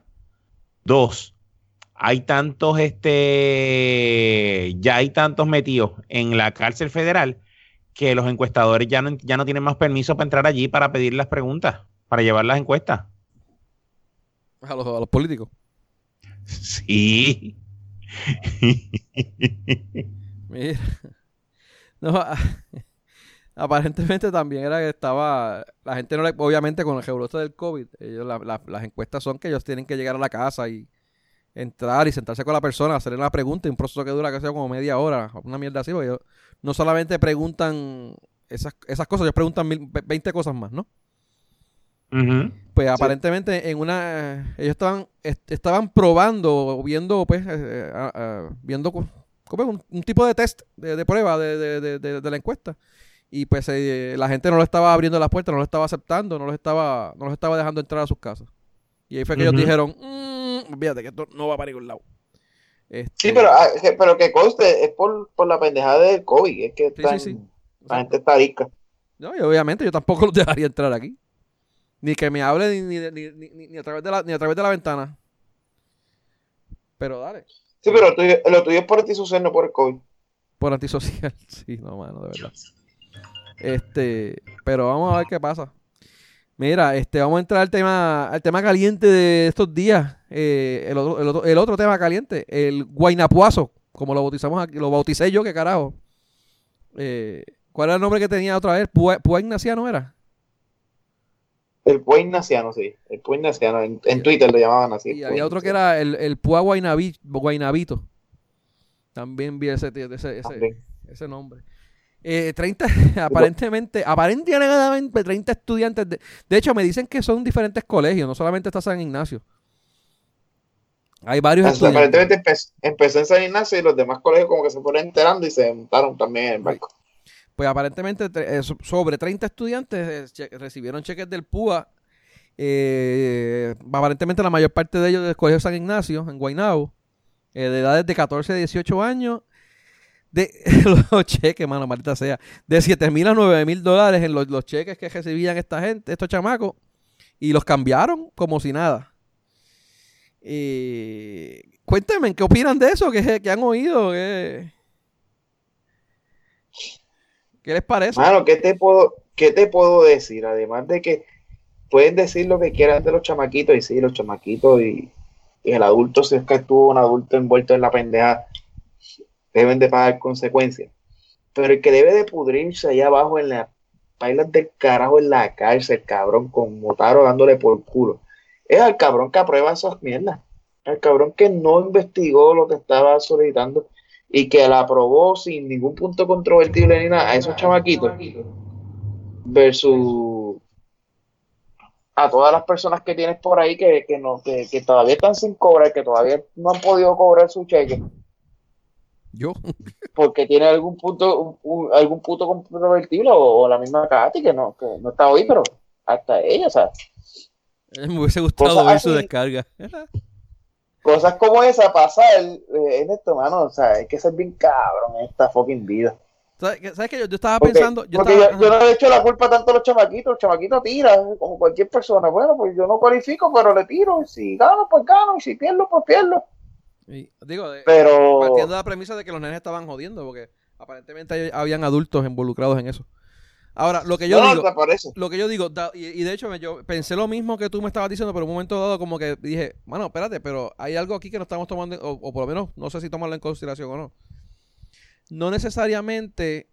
Dos, hay tantos, este, ya hay tantos metidos en la cárcel federal que los encuestadores ya no, ya no tienen más permiso para entrar allí para pedir las preguntas, para llevar las encuestas. A los, a los políticos. Sí. Mira. No, a- aparentemente también era que estaba. La gente no le. Obviamente, con el rebrote del COVID, ellos, la- la- las encuestas son que ellos tienen que llegar a la casa y entrar y sentarse con la persona, hacerle una pregunta y un proceso que dura, que como media hora, una mierda así. porque ellos no solamente preguntan esas, esas cosas, ellos preguntan mil- ve- 20 cosas más, ¿no? Pues aparentemente en una ellos estaban est- estaban probando o viendo pues eh, eh, viendo co- como un, un tipo de test de, de prueba de, de- de- de- de la encuesta y pues eh, la gente no le estaba abriendo las puertas no lo estaba aceptando no los estaba no los estaba dejando entrar a sus casas y ahí fue que ellos dijeron "Mm, fíjate que esto no va para ningún lado Este, Sí, pero, ah, que- pero que conste, es por, por la pendejada del COVID. Es que Sí, están- sí, sí. la gente está rica. No, y obviamente yo tampoco los dejaría entrar aquí. Ni que me hable ni, ni, ni, ni- a través de la, ni a través de la ventana. Pero dale. Sí, pero lo tuyo, lo tuyo es por antisocial, no por el COVID. Por antisocial. Sí, no, mano, de verdad. Este, pero vamos a ver qué pasa. Mira, este, vamos a entrar al tema, al tema caliente de estos días. Eh, el, otro, el, otro, el otro tema caliente, el guainapuazo, como lo bautizamos aquí, lo bauticé yo, qué carajo. Eh, ¿Cuál era el nombre que tenía otra vez? ¿Púa, Púa Ignaciano era? El Púa Ignaciano, sí. El Púa Ignaciano. En, en Twitter lo llamaban así. Y había otro que era el, el Guainabito. También vi ese, ese, ese, ese nombre. Eh, 30, aparentemente, aparentemente 30 estudiantes. De, de hecho, me dicen que son diferentes colegios, no solamente está San Ignacio. Hay varios estudiantes. aparentemente empezó, empezó en San Ignacio y los demás colegios como que se fueron enterando y se montaron también en el barco. Pues aparentemente eh, so- sobre 30 estudiantes eh, recibieron cheques del PUA. Eh, aparentemente la mayor parte de ellos del Colegio San Ignacio, en Guaynabo, eh, de edades de 14 a 18 años. De los cheques, mano, maldita sea. De 7 mil a 9 mil dólares en los, cheques que recibían esta gente, estos chamacos. Y los cambiaron como si nada. Eh, cuéntenme, ¿qué opinan de eso? ¿Qué, han oído? ¿Qué, ¿Qué les parece? Mano, ¿qué te puedo, qué te puedo decir? Además de que pueden decir lo que quieran de los chamaquitos, y sí, los chamaquitos y, el adulto, si es que estuvo un adulto envuelto en la pendeja, deben de pagar consecuencias. Pero el que debe de pudrirse allá abajo en la pailas del carajo en la cárcel, cabrón, con Motaro dándole por culo, es al cabrón que aprueba esas mierdas. Al cabrón que no investigó lo que estaba solicitando y que la aprobó sin ningún punto controvertible ni nada a esos chamaquitos versus a todas las personas que tienes por ahí que, que no que, que todavía están sin cobrar, que todavía no han podido cobrar su cheque Yo. porque tiene algún punto un- un- algún punto controvertible o, o la misma Katy que no que no está hoy, pero hasta ella, o sea, Me hubiese gustado Cosas ver su descarga. Cosas como esa pasar eh, en esto, mano, o sea, hay que ser bien cabrón en esta fucking vida. ¿Sabes qué? ¿Sabes qué? Yo, yo estaba Porque, pensando. Yo porque estaba, yo, yo no le echo la culpa tanto a los chamaquitos, los chamaquitos tiran, como cualquier persona. Bueno, pues yo no cualifico, pero le tiro. y Si gano, pues gano. Y si pierdo, pues pierdo. y- digo, de- Pero partiendo de la premisa de que los nenes estaban jodiendo, porque aparentemente habían adultos involucrados en eso. Ahora, lo que yo no, digo, lo que yo digo, da- y, y de hecho yo pensé lo mismo que tú me estabas diciendo, pero en un momento dado como que dije, bueno, espérate, pero hay algo aquí que no estamos tomando, o, o por lo menos no sé si tomarlo en consideración o no. No necesariamente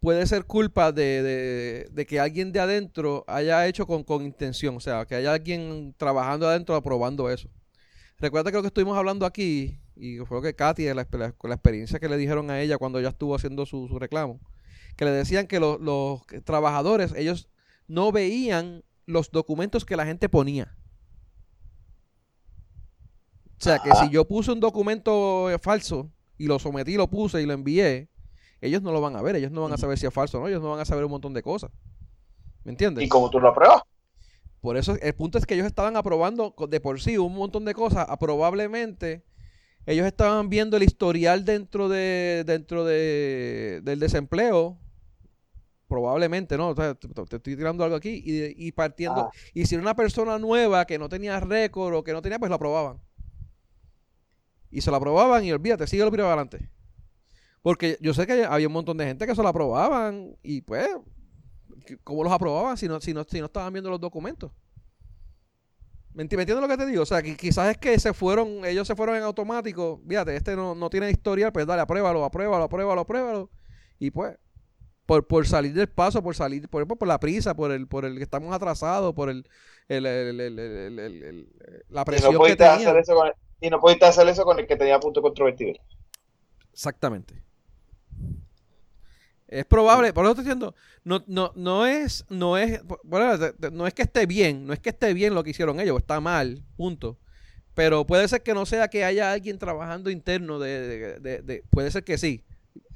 puede ser culpa de, de- de que alguien de adentro haya hecho con, con intención, o sea, que haya alguien trabajando adentro aprobando eso. Recuerda que lo que estuvimos hablando aquí, y fue lo que Katy, la, la experiencia que le dijeron a ella cuando ella estuvo haciendo su, su reclamo, que le decían que los, los trabajadores, ellos no veían los documentos que la gente ponía. O sea, que si yo puse un documento eh, falso y lo sometí, lo puse y lo envié, ellos no lo van a ver, ellos no van a saber si es falso o no, ellos no van a saber un montón de cosas. ¿Me entiendes? ¿Y como tú lo apruebas? Por eso el punto es que ellos estaban aprobando de por sí un montón de cosas. a probablemente ellos estaban viendo el historial dentro de dentro de, del desempleo. Probablemente, ¿no? O sea, te, te estoy tirando algo aquí y, y partiendo. Ah. Y si era una persona nueva que no tenía récord o que no tenía, pues la aprobaban. Y se la aprobaban y olvídate, sigue lo para adelante. Porque yo sé que había un montón de gente que se la aprobaban y pues ¿Cómo los aprobaban si no, si no, si no estaban viendo los documentos? ¿Me, enti- me entiendes lo que te digo? O sea, que quizás es que se fueron, ellos se fueron en automático. Fíjate, este no, no tiene historial, pues dale, apruébalo, apruébalo, apruébalo, apruébalo. Y pues, por, por salir del paso, por salir, por, por la prisa, por el, por el que estamos atrasados, por el, el, la Y presión no, que pudiste hacer eso con y no pudiste hacer eso con el que tenía punto controvertible. Exactamente. Es probable, por eso estoy diciendo, no, no, no es, no es, bueno, no es que esté bien, no es que esté bien lo que hicieron ellos, está mal, punto. Pero puede ser que no sea que haya alguien trabajando interno de, de- de- de- puede ser que sí,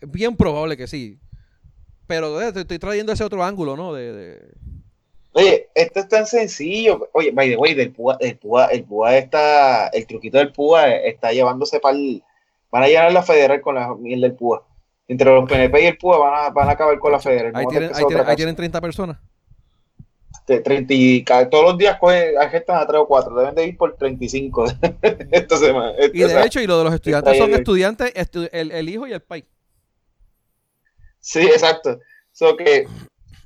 es bien probable que sí. Pero eh, te estoy trayendo ese otro ángulo, ¿no? De, de- Oye, esto es tan sencillo. Oye, by the way, del púa, el púa, el púa está, el truquito del púa está llevándose para el, van a llenar la federal con la miel del púa. Entre los PNP y el púa van a, van a acabar con la federal. ahí, a tienen, ahí, tienen, ahí cosa. tienen 30 personas. De 30 y todos los días cogen, agestan a 3 o 4. Deben de ir por 35 esta semana. Y de hecho, y lo de los estudiantes son estudiantes, estu- el, el hijo y el pai. Sí, exacto. So que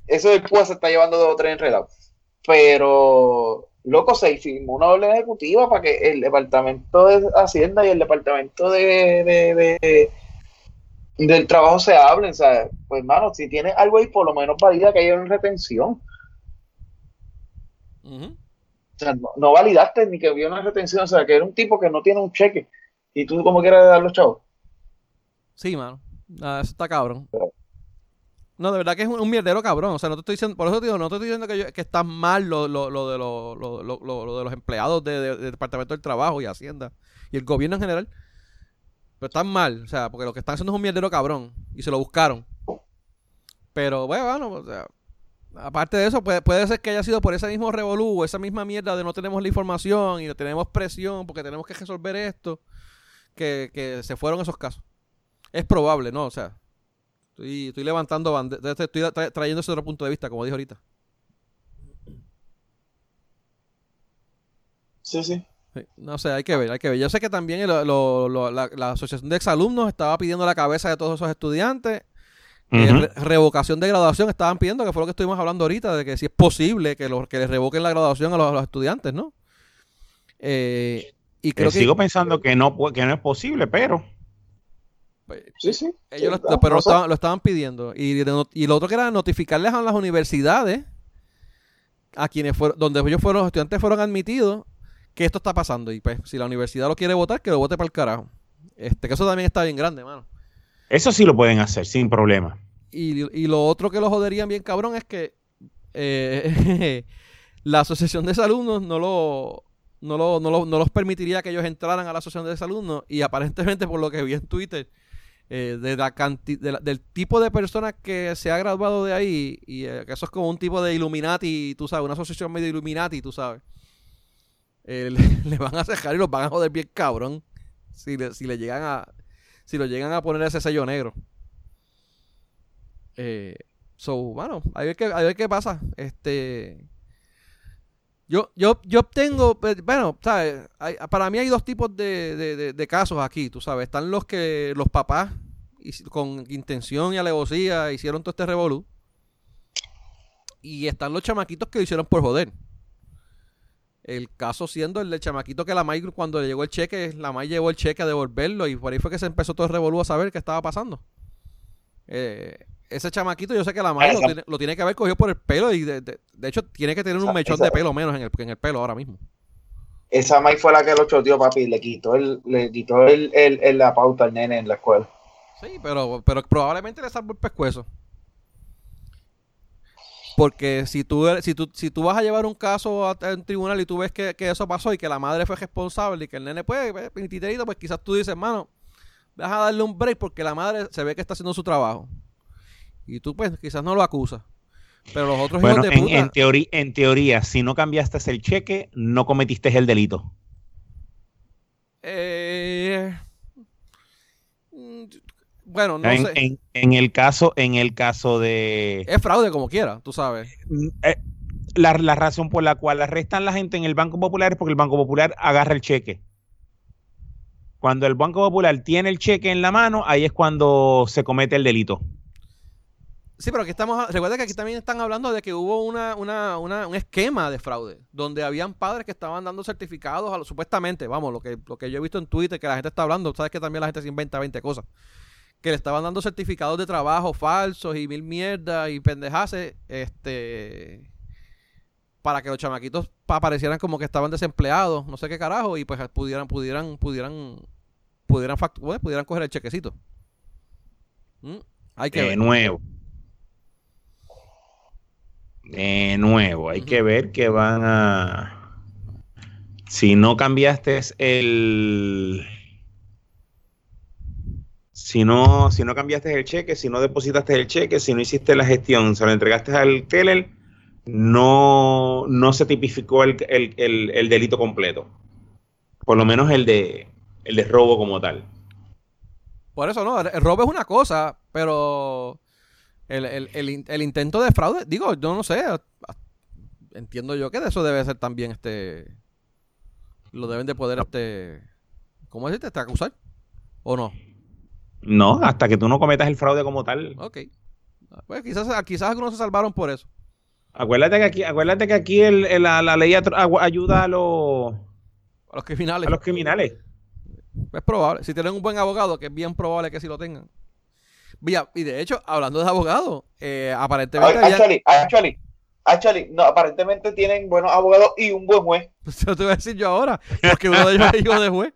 eso del PUA se está llevando dos o tres enredados. Pero, loco, se firmó una orden ejecutiva para que el Departamento de Hacienda y el Departamento de, de, del Trabajo se hablen. ¿sabes? Pues, hermano, si tienes algo ahí, por lo menos valida que haya una retención. O sea, no, validaste ni que había una retención, o sea, que era un tipo que no tiene un cheque y tú como quieras dar los chavos. Sí, mano. Ah, eso está cabrón. No, de verdad que es un, mierdero cabrón. O sea, no te estoy diciendo, por eso te digo, no te estoy diciendo que, que está mal lo, lo, de, lo, lo, de los empleados del de, Departamento del Trabajo y Hacienda y el gobierno en general. Pero están mal, o sea, porque lo que están haciendo es un mierdero cabrón y se lo buscaron. Pero bueno, o sea, aparte de eso, puede, puede ser que haya sido por ese mismo revolú, esa misma mierda de no tenemos la información y no tenemos presión porque tenemos que resolver esto, que, que se fueron esos casos. Es probable, ¿no? O sea, estoy, estoy levantando estoy trayendo ese otro punto de vista, como dije ahorita. Sí, sí. No sé, hay que ver, hay que ver. Yo sé que también la, Asociación de Exalumnos estaba pidiendo la cabeza de todos esos estudiantes. revocación de graduación estaban pidiendo, que fue lo que estuvimos hablando ahorita, de que si es posible que, que les revoquen la graduación a los, estudiantes, ¿no? Eh, y creo eh, que, sigo pensando que no, que no es posible, pero... Pues, sí, sí. Ellos lo, pero lo, estaban, pidiendo. Y, y, lo otro que era notificarles a las universidades, a quienes fueron, donde ellos fueron, los estudiantes fueron admitidos, que esto está pasando. Y pues, si la universidad lo quiere votar, que lo vote para el carajo. Este, que eso también está bien grande, mano. Eso sí lo pueden hacer, sin problema. Y, lo otro que lo joderían bien cabrón es que eh, la asociación de alumnos no lo, no, lo, no, no los permitiría que ellos entraran a la asociación de alumnos y aparentemente por lo que vi en Twitter eh, de la del tipo de personas que se ha graduado de ahí, y eh, que eso es como un tipo de Illuminati, tú sabes, una asociación medio Illuminati, tú sabes. Eh, le, van a cejar y los van a joder bien cabrón si le, si le llegan a si lo llegan a poner ese sello negro. So, bueno, a ver qué, a ver qué pasa. Este. Yo, yo, yo obtengo, bueno, ¿sabes? para mí hay dos tipos de, de, casos aquí, tú sabes. Están los que los papás, con intención y alevosía, hicieron todo este revolú. Y están los chamaquitos que lo hicieron por joder. El caso siendo el del chamaquito que la May, cuando le llegó el cheque, la May llevó el cheque a devolverlo y por ahí fue que se empezó todo el revolú a saber qué estaba pasando. Eh, ese chamaquito, yo sé que la madre lo tiene, que haber cogido por el pelo y de, hecho tiene que tener un mechón de pelo menos en el, en el pelo ahora mismo. Esa Mike fue la que lo choteó, papi, le quitó el, le quitó el, el, la pauta al nene en la escuela. Sí, pero, pero probablemente le salvó el pescuezo. Porque si tú, si tú, si tú vas a llevar un caso a, un tribunal y tú ves que, eso pasó y que la madre fue responsable y que el nene puede, pues, pues quizás tú dices, hermano, vas a darle un break porque la madre se ve que está haciendo su trabajo. Y tú, pues, quizás no lo acusas. Pero los otros hijos de en, puta... en, teoría, en teoría, si no cambiaste el cheque, no cometiste el delito. Eh... Bueno, no en, sé. En, el caso, en el caso de. Es fraude como quiera, tú sabes. Mm, eh, la, la, razón por la cual arrestan la gente en el Banco Popular es porque el Banco Popular agarra el cheque. Cuando el Banco Popular tiene el cheque en la mano, ahí es cuando se comete el delito. Sí, pero aquí estamos. Recuerda que aquí también están hablando de que hubo una, una, una, un esquema de fraude, donde habían padres que estaban dando certificados, a supuestamente, vamos, lo que, lo que yo he visto en Twitter, que la gente está hablando, sabes que también la gente se inventa 20 cosas, que le estaban dando certificados de trabajo falsos y mil mierdas y pendejaces, este para que los chamaquitos aparecieran como que estaban desempleados, no sé qué carajo, y pues pudieran, pudieran, pudieran, pudieran, pudieran coger el chequecito. ¿Mm? Hay que de nuevo de nuevo, hay que ver que van a... Si no cambiaste el... Si no, si no cambiaste el cheque, si no depositaste el cheque, si no hiciste la gestión, se lo entregaste al teller, no, no se tipificó el, el, delito completo. Por lo menos el de, el de robo como tal. Por eso no, el robo es una cosa, pero el, intento de fraude, digo, yo no sé, entiendo yo que de eso debe ser también este lo deben de poder este ¿cómo decirte? ¿Este acusar? ¿O no? No, hasta que tú no cometas el fraude como tal. Ok. Pues quizás, quizás algunos se salvaron por eso. Acuérdate que aquí, acuérdate que aquí el- el- la, la ley ayuda a los, A los criminales. a los criminales. Es probable. Si tienen un buen abogado, que es bien probable que sí lo tengan. Mira, y de hecho, hablando de abogados, eh, aparentemente habían- Actually, actually, actually, no, aparentemente tienen buenos abogados y un buen juez. Se lo te voy a decir yo ahora, porque uno de ellos es hijo de juez.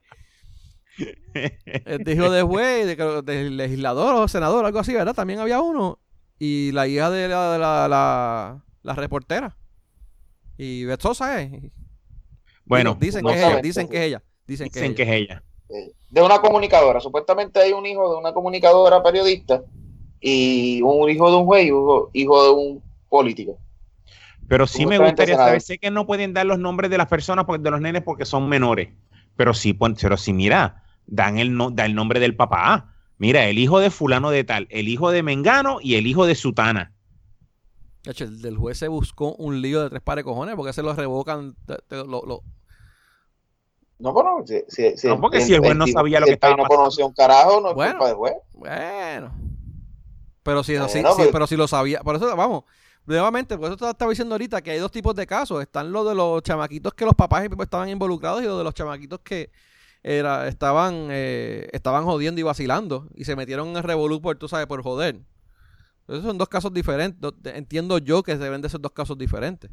Es de hijo de juez, de, legislador o senador, algo así, ¿verdad? También había uno. Y la hija de la, de la, la, la reportera. Y Beth Sosa es. Bueno, dicen no que es ella, dicen sí. que es ella. Dicen que es dicen que ella. es ella. De una comunicadora. Supuestamente hay un hijo de una comunicadora periodista y un hijo de un juez y un hijo de un político. Pero sí me gustaría saber, sé que no pueden dar los nombres de las personas, porque- de los nenes, porque son menores. Pero sí, pon- pero sí, mira, dan el, no, da el nombre del papá. Mira, el hijo de fulano de tal, el hijo de Mengano y el hijo de Sutana. De hecho, el del juez se buscó un lío de tres pares de cojones porque se lo revocan. lo- lo- No, bueno, si, si, si No, porque si el juez no sabía lo que estaba no pasando. conocía un carajo, no es Bueno. culpa del juez. Bueno. Pero si, Bueno, si- pero- si- pero si lo sabía. Por eso, vamos. Nuevamente, por eso te estaba diciendo ahorita que hay dos tipos de casos. Están los de los chamaquitos que los papás estaban involucrados y los de los chamaquitos que era, estaban, eh, estaban jodiendo y vacilando. Y se metieron en el revolú por, tú sabes, por joder. Esos son dos casos diferentes. Entiendo yo que deben de ser dos casos diferentes.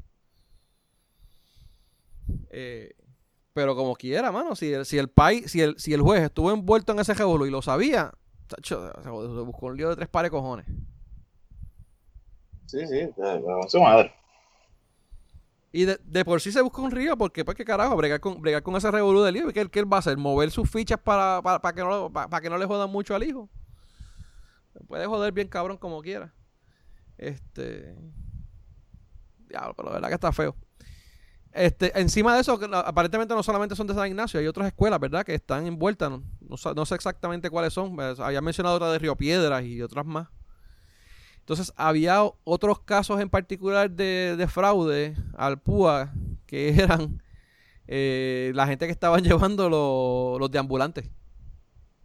Eh, pero como quiera, mano, si el, si el país, si el, si el juez estuvo envuelto en ese revolú y lo sabía, tacho, se buscó un lío de tres pares de cojones. Sí, sí, su madre. Y de, de por sí se busca un río, porque pues qué carajo, bregar con, bregar con ese revolú del lío, ¿qué, qué él va a hacer? ¿Mover sus fichas para, para, para que, no, para, para que no le jodan mucho al hijo? Se puede joder bien cabrón como quiera. Este... Diablo, pero la verdad que está feo. Este, encima de eso, aparentemente no solamente son de San Ignacio, hay otras escuelas, ¿verdad? Que están envueltas, no, no sa- no sé exactamente cuáles son. pues, Había mencionado otra de Río Piedras y otras más. Entonces, había otros casos en particular de, de fraude al PUA que eran eh, la gente que estaban llevando los, los deambulantes.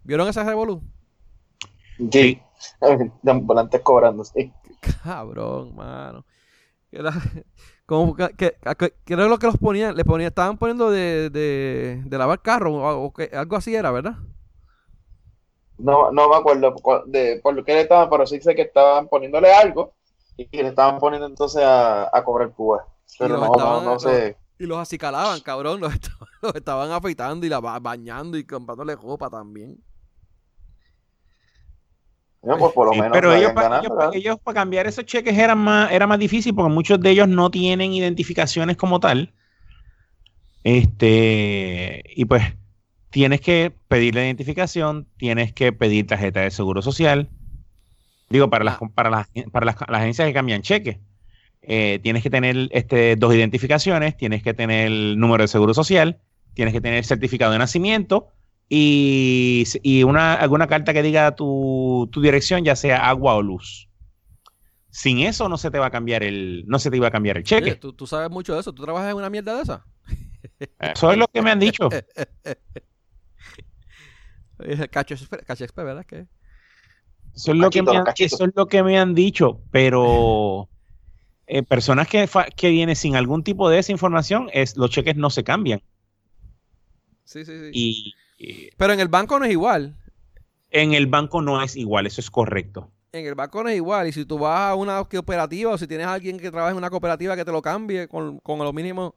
¿Vieron ese revolú? Sí. De ambulantes cobrando, sí. Cabrón, mano. Era- como que, que, que- lo que los ponían, le ponían, estaban poniendo de, de, de lavar carro o, o que- algo así era, ¿verdad? No, no me acuerdo cu- de por lo que le estaban, pero sí sé que estaban poniéndole algo y que le estaban poniendo entonces a, a cobrar Cuba. Pero no, no, estaban- no sé. Y los acicalaban, cabrón. Los estaban, los estaban afeitando y la ba- bañando y comprándole ropa también. Pues por lo menos pero ellos, para, cambiar esos cheques era más, era más difícil porque muchos de ellos no tienen identificaciones como tal. Este, y pues tienes que pedir la identificación, tienes que pedir tarjeta de seguro social. Digo, para las, para las, para las, las agencias que cambian cheques. Eh, tienes que tener este, dos identificaciones, tienes que tener el número de seguro social, tienes que tener certificado de nacimiento y, y una, alguna carta que diga tu, tu dirección, ya sea agua o luz. Sin eso no se te va a cambiar el, no se te iba a cambiar el Oye, cheque. ¿tú, tú sabes mucho de eso. ¿Tú trabajas en una mierda de esa? Eso es lo que me han dicho. Cacho, Cacho ¿verdad? Que Eso es lo que me han, eso es lo que me han dicho, pero eh, personas que, que vienen sin algún tipo de esa información, es, los cheques no se cambian. Sí, sí, sí. Y, Pero en el banco no es igual. en el banco no es igual, eso es correcto. En el banco no es igual. Y si tú vas a una cooperativa o si tienes a alguien que trabaja en una cooperativa que te lo cambie con, con lo mínimo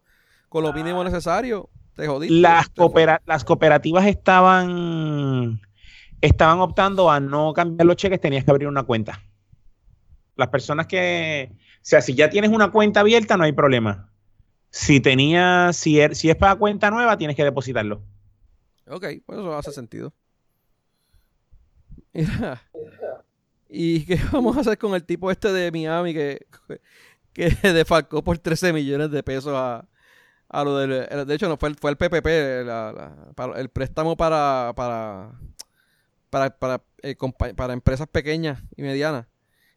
con lo mínimo necesario, te jodiste. Las, Te- coopera- las cooperativas estaban, estaban optando a no cambiar los cheques, tenías que abrir una cuenta. Las personas que, o sea, si ya tienes una cuenta abierta, no hay problema. Si tenías, si, er- si es para cuenta nueva, tienes que depositarlo. Ok, pues eso hace sentido. Mira. ¿Y qué vamos a hacer con el tipo este de Miami que, que defalcó por 13 millones de pesos a, a lo del... el- De hecho, no fue el, fue el PPP, la- el préstamo para para para, para, eh, para empresas pequeñas y medianas.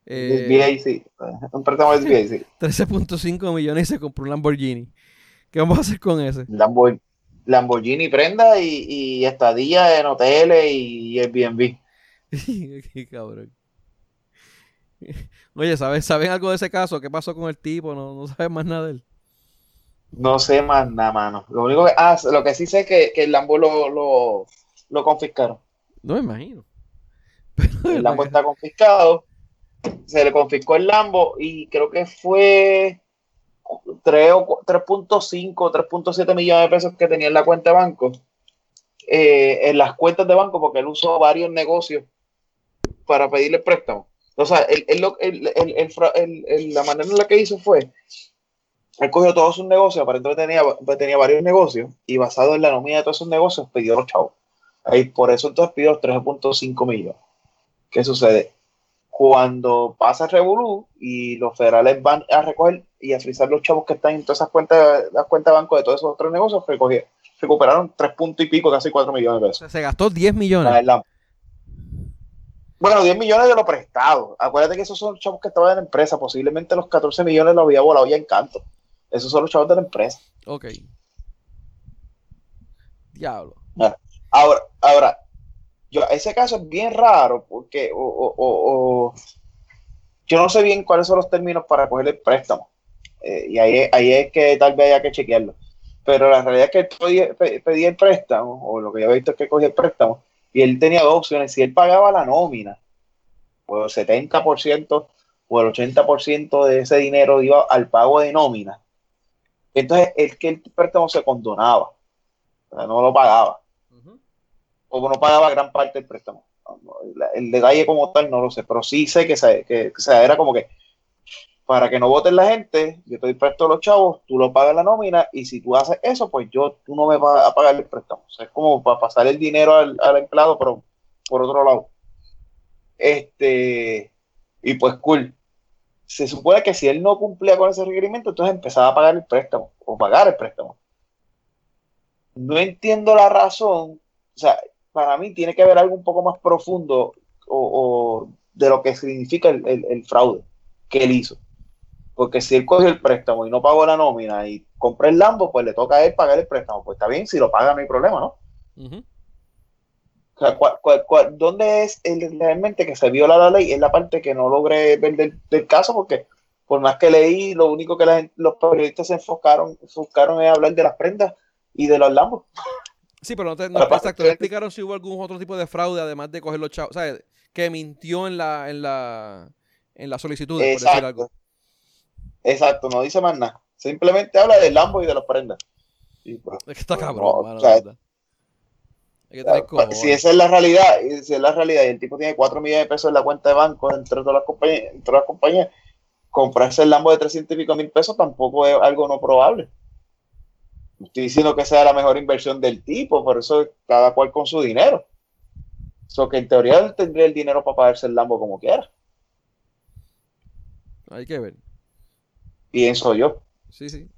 Eh, SBIC. Un préstamo de SBIC. 13.5 millones y se compró un Lamborghini. ¿Qué vamos a hacer con ese? Lambor- Lamborghini prenda y, y estadía en hoteles y Airbnb. Qué cabrón. Oye, ¿sabes, ¿saben algo de ese caso? ¿Qué pasó con el tipo? No, no sabes más nada de él. No sé más nada, mano. Lo único que, ah, lo que sí sé es que, que el Lambo lo, lo, lo confiscaron. No me imagino. El Lambo está confiscado. Se le confiscó el Lambo y creo que fue 3.5 o 3.7 millones de pesos que tenía en la cuenta de banco. Eh, en las cuentas de banco porque él usó varios negocios para pedirle préstamo. O sea, él, él, él, la manera en la que hizo fue, él cogió todos sus negocios, aparentemente tenía, tenía varios negocios, y basado en la nómina de todos esos negocios, pidió los chavos. Ahí, por eso entonces pidió 3.5 millones. ¿Qué sucede? Cuando pasa el Revolú y los federales van a recoger y a frisar los chavos que están en todas esas cuentas, las cuentas de banco de todos esos otros negocios, recuperaron 3 puntos y pico, casi 4 millones de pesos. se gastó 10 millones. Bueno, 10 millones de lo prestado. Acuérdate que esos son los chavos que estaban en la empresa. Posiblemente los 14 millones los había volado ya en canto. Esos son los chavos de la empresa. Ok. Diablo. Ahora, ahora, yo, ese caso es bien raro porque o, yo no sé bien cuáles son los términos para coger el préstamo. Eh, y ahí, ahí es que tal vez haya que chequearlo. Pero la realidad es que él pedía el préstamo, o lo que yo he visto es que cogía el préstamo, y él tenía dos opciones. Si él pagaba la nómina, pues el 70% o el 80% de ese dinero iba al pago de nómina. Entonces, el que el préstamo se condonaba, o no lo pagaba. O no pagaba gran parte del préstamo. El, detalle como tal no lo sé, pero sí sé que, que, era como que para que no voten la gente, yo te préstamo a los chavos, tú lo pagas la nómina y si tú haces eso, pues yo, tú no me vas a pagar el préstamo. O sea, es como para pasar el dinero al, empleado, pero por otro lado. Este, y pues cool. Se supone que si él no cumplía con ese requerimiento, entonces empezaba a pagar el préstamo o pagar el préstamo. No entiendo la razón. O sea, para mí tiene que haber algo un poco más profundo o, de lo que significa el, el fraude que él hizo. Porque si él cogió el préstamo y no pagó la nómina y compró el Lambo, pues le toca a él pagar el préstamo. Pues está bien, si lo paga no hay problema, ¿no? o sea, dónde es el, realmente que se viola la ley? Es la parte que no logré ver del, caso, porque por más que leí, lo único que los periodistas se enfocaron, enfocaron es hablar de las prendas y de los Lambos. Sí, pero no, te, no exacto. explicaron si hubo algún otro tipo de fraude, además de coger los chavos. O sea, que mintió en la, en la, en la solicitud, por decir algo. Exacto, no dice más nada. Simplemente habla del Lambo y de las prendas. Pues, es que está cabrón, si esa es la realidad, si es la realidad y el tipo tiene 4 millones de pesos en la cuenta de banco entre todas las compañías, entre las compañías comprarse el Lambo de 300 y pico mil pesos tampoco es algo no probable. Estoy diciendo que sea la mejor inversión del tipo, por eso cada cual con su dinero. So que en teoría tendría el dinero para pagarse el Lambo como quiera. Hay que ver pienso yo. Sí, sí.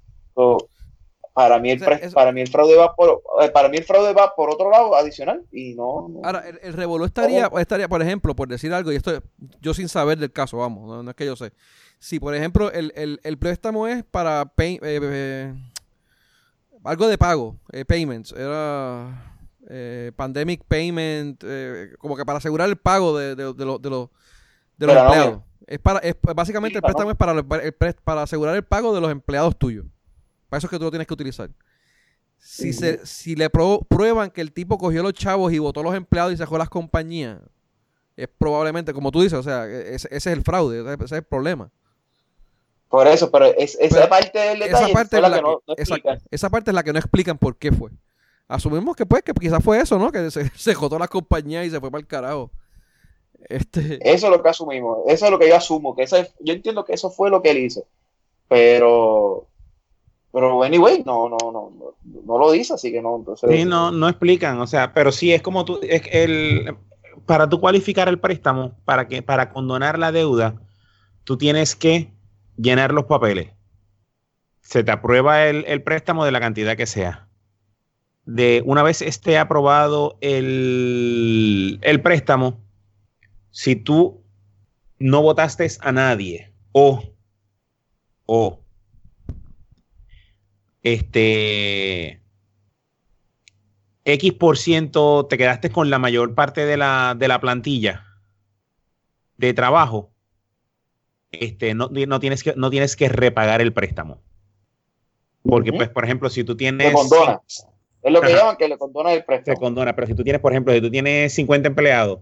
para mí el para mí el fraude va por eh, para mí el fraude va por otro lado adicional y no, ahora el, el estaría estaría por ejemplo por decir algo y esto yo sin saber del caso vamos no, es que yo sé si por ejemplo el, préstamo es para eh, algo de pago payments era pandemic payment como que para asegurar el pago de, de, de, los de los empleados es para, es, básicamente el préstamo es para, para asegurar el pago de los empleados tuyos. Para eso es que tú lo tienes que utilizar. Si, se, si le prueban que el tipo cogió los chavos y votó los empleados y sacó las compañías, es probablemente, como tú dices, o sea, e, ese, es el fraude, ese, es el problema. Por eso, pero esa parte del detalle esa parte, es la, que, no, esa, parte es la que no explican por qué fue. Asumimos que pues, que quizás fue eso, ¿no? Que se, se jotó las compañías y se fue para el carajo. Este... Eso es lo que asumimos, eso es lo que yo asumo, que eso yo entiendo que eso fue lo que él hizo, pero pero anyway, no, no, no, no, lo dice, así que no. Entonces, no, no explican, o sea, pero sí es como tú, es el, para tú cualificar el préstamo, para que, para condonar la deuda, tú tienes que llenar los papeles. Se te aprueba el, el préstamo de la cantidad que sea. De una vez esté aprobado el, el préstamo, si tú no votaste a nadie o, o, este, X por ciento te quedaste con la mayor parte de la, de la plantilla de trabajo, este, no, no, tienes que, no tienes que repagar el préstamo. Porque, pues, por ejemplo, si tú tienes... Le condona. Es lo que llaman que le condona el préstamo. Se condona, pero si tú tienes, por ejemplo, si tú tienes 50 empleados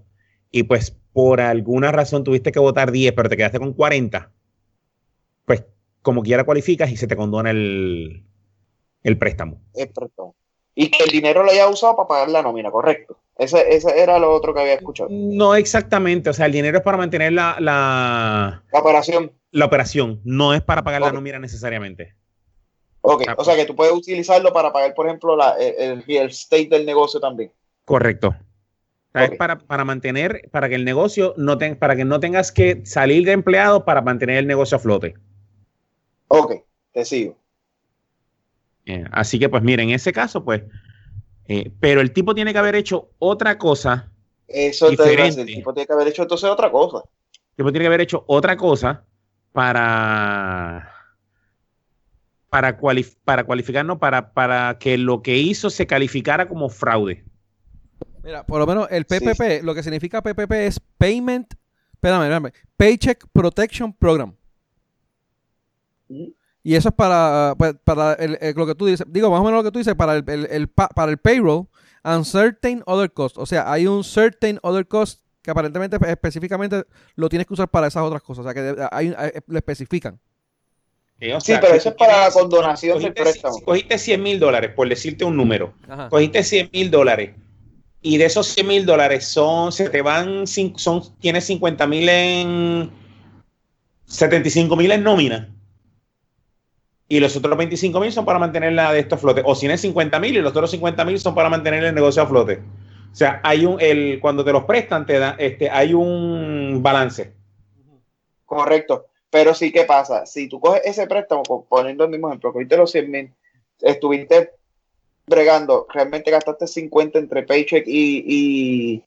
y pues por alguna razón tuviste que votar 10, pero te quedaste con 40, pues como quiera cualificas y se te condona el, el préstamo. El préstamo. Y que el dinero lo haya usado para pagar la nómina, correcto. Ese, ese era lo otro que había escuchado. No exactamente, o sea, el dinero es para mantener la, la, La operación. la operación, no es para pagar la nómina necesariamente. Ok, Ah, o sea que tú puedes utilizarlo para pagar, por ejemplo, la, el, el real estate del negocio también. Correcto. Es para, para mantener, para que el negocio no ten- para que no tengas que salir de empleado para mantener el negocio a flote. Ok, te sigo. Eh, así que, pues, mira, en ese caso, pues, eh, pero el tipo tiene que haber hecho otra cosa. Eso Diferente. El tipo tiene que haber hecho entonces otra cosa. El tipo tiene que haber hecho otra cosa para para, cualif- para cualificar, no, para, para que lo que hizo se calificara como fraude. Mira, por lo menos el Sí. PPP, lo que significa PPP es Payment, espérame, espérame, Paycheck Protection Program. Ujú. Y eso es para, pues, para el- el- lo que tú dices, digo, más o menos lo que tú dices, para el, el- el pa- para el payroll and certain other costs. O sea, hay un certain other cost que aparentemente pues, específicamente lo tienes que usar para esas otras cosas. O sea, que hay, hay- lo especifican. Eh, o Sí, pero eso es para condonación del préstamo. si cogiste 100 mil dólares, por decirte un número, Ajá. cogiste 100 mil dólares y de esos 100 mil dólares son, se te van, son, tienes 50 mil en 75 mil en nómina y los otros 25 mil son para mantener la de estos flotes. O si tienes 50 mil y los otros 50 mil son para mantener el negocio a flote. O sea, hay un, el, cuando te los prestan, te da, este, hay un balance. Correcto. Pero sí, ¿qué pasa? Si tú coges ese préstamo, po- poniendo el mismo ejemplo, cogiste los 100 mil, estuviste bregando, realmente gastaste 50 entre paycheck y, y,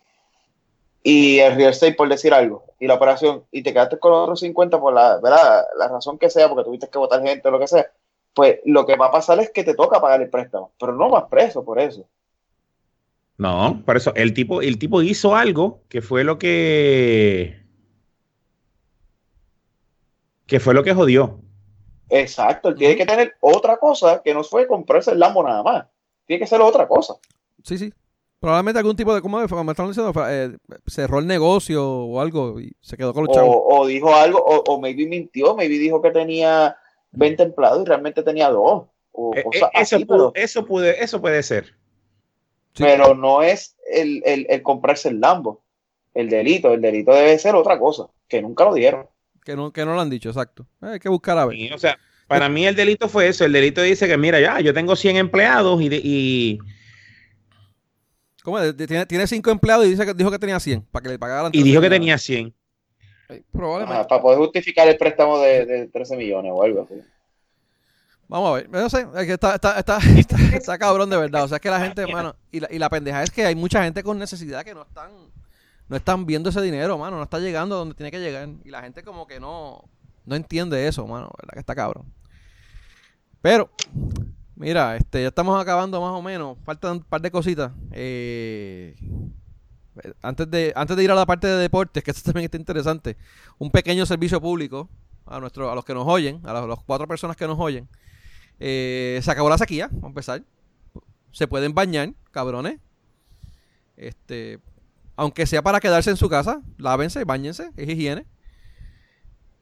y el real estate, por decir algo, y la operación, y te quedaste con los otros 50 por la, ¿verdad? la razón que sea, porque tuviste que votar gente o lo que sea, pues lo que va a pasar es que te toca pagar el préstamo, pero no vas preso por eso. No, por eso el tipo, el tipo hizo algo que fue lo que. que fue lo que jodió. Exacto, él tiene que tener otra cosa que no fue comprarse el Lambo nada más. Tiene que ser otra cosa. Sí, sí. Probablemente algún tipo de, ¿cómo me estaban diciendo? Eh, cerró el negocio o algo y se quedó con los chavos. O, o dijo algo, o, o maybe mintió, maybe dijo que tenía 20 empleados y realmente tenía dos. O Eh, cosas eh, eso, así, pudo- pero, eso, puede, eso puede ser. Sí. pero no es el, el, el comprarse el Lambo. El delito, el delito debe ser otra cosa, que nunca lo dieron. Que no, que no lo han dicho, exacto. Eh, hay que buscar a ver. Y, o sea, para mí el delito fue eso. El delito dice que, mira, ya, yo tengo 100 empleados y, de- y, ¿Cómo Tiene, tiene cinco empleados y dice que, dijo que tenía 100 para que le pagaran. y dijo que 13 tenía 100. Eh, Probablemente. Ajá, para poder justificar el préstamo de, de 13 millones o algo así. Vamos a ver. No sé, es que está, está, está, está, está cabrón de verdad. O sea, es que la gente, mano, y la, y la pendeja es que hay mucha gente con necesidad que no están, no están viendo ese dinero, mano. No está llegando a donde tiene que llegar. Y la gente como que no, no entiende eso, mano. ¿Verdad que está cabrón? Pero, mira, este, ya estamos acabando más o menos. Faltan un par de cositas. Eh, antes de, antes de ir a la parte de deportes, que esto también está interesante, un pequeño servicio público a nuestro, a los que nos oyen, a las, a las cuatro personas que nos oyen. Eh, se acabó la sequía, vamos a empezar. Se pueden bañar, cabrones. Este, aunque sea para quedarse en su casa, lávense, bañense, es higiene.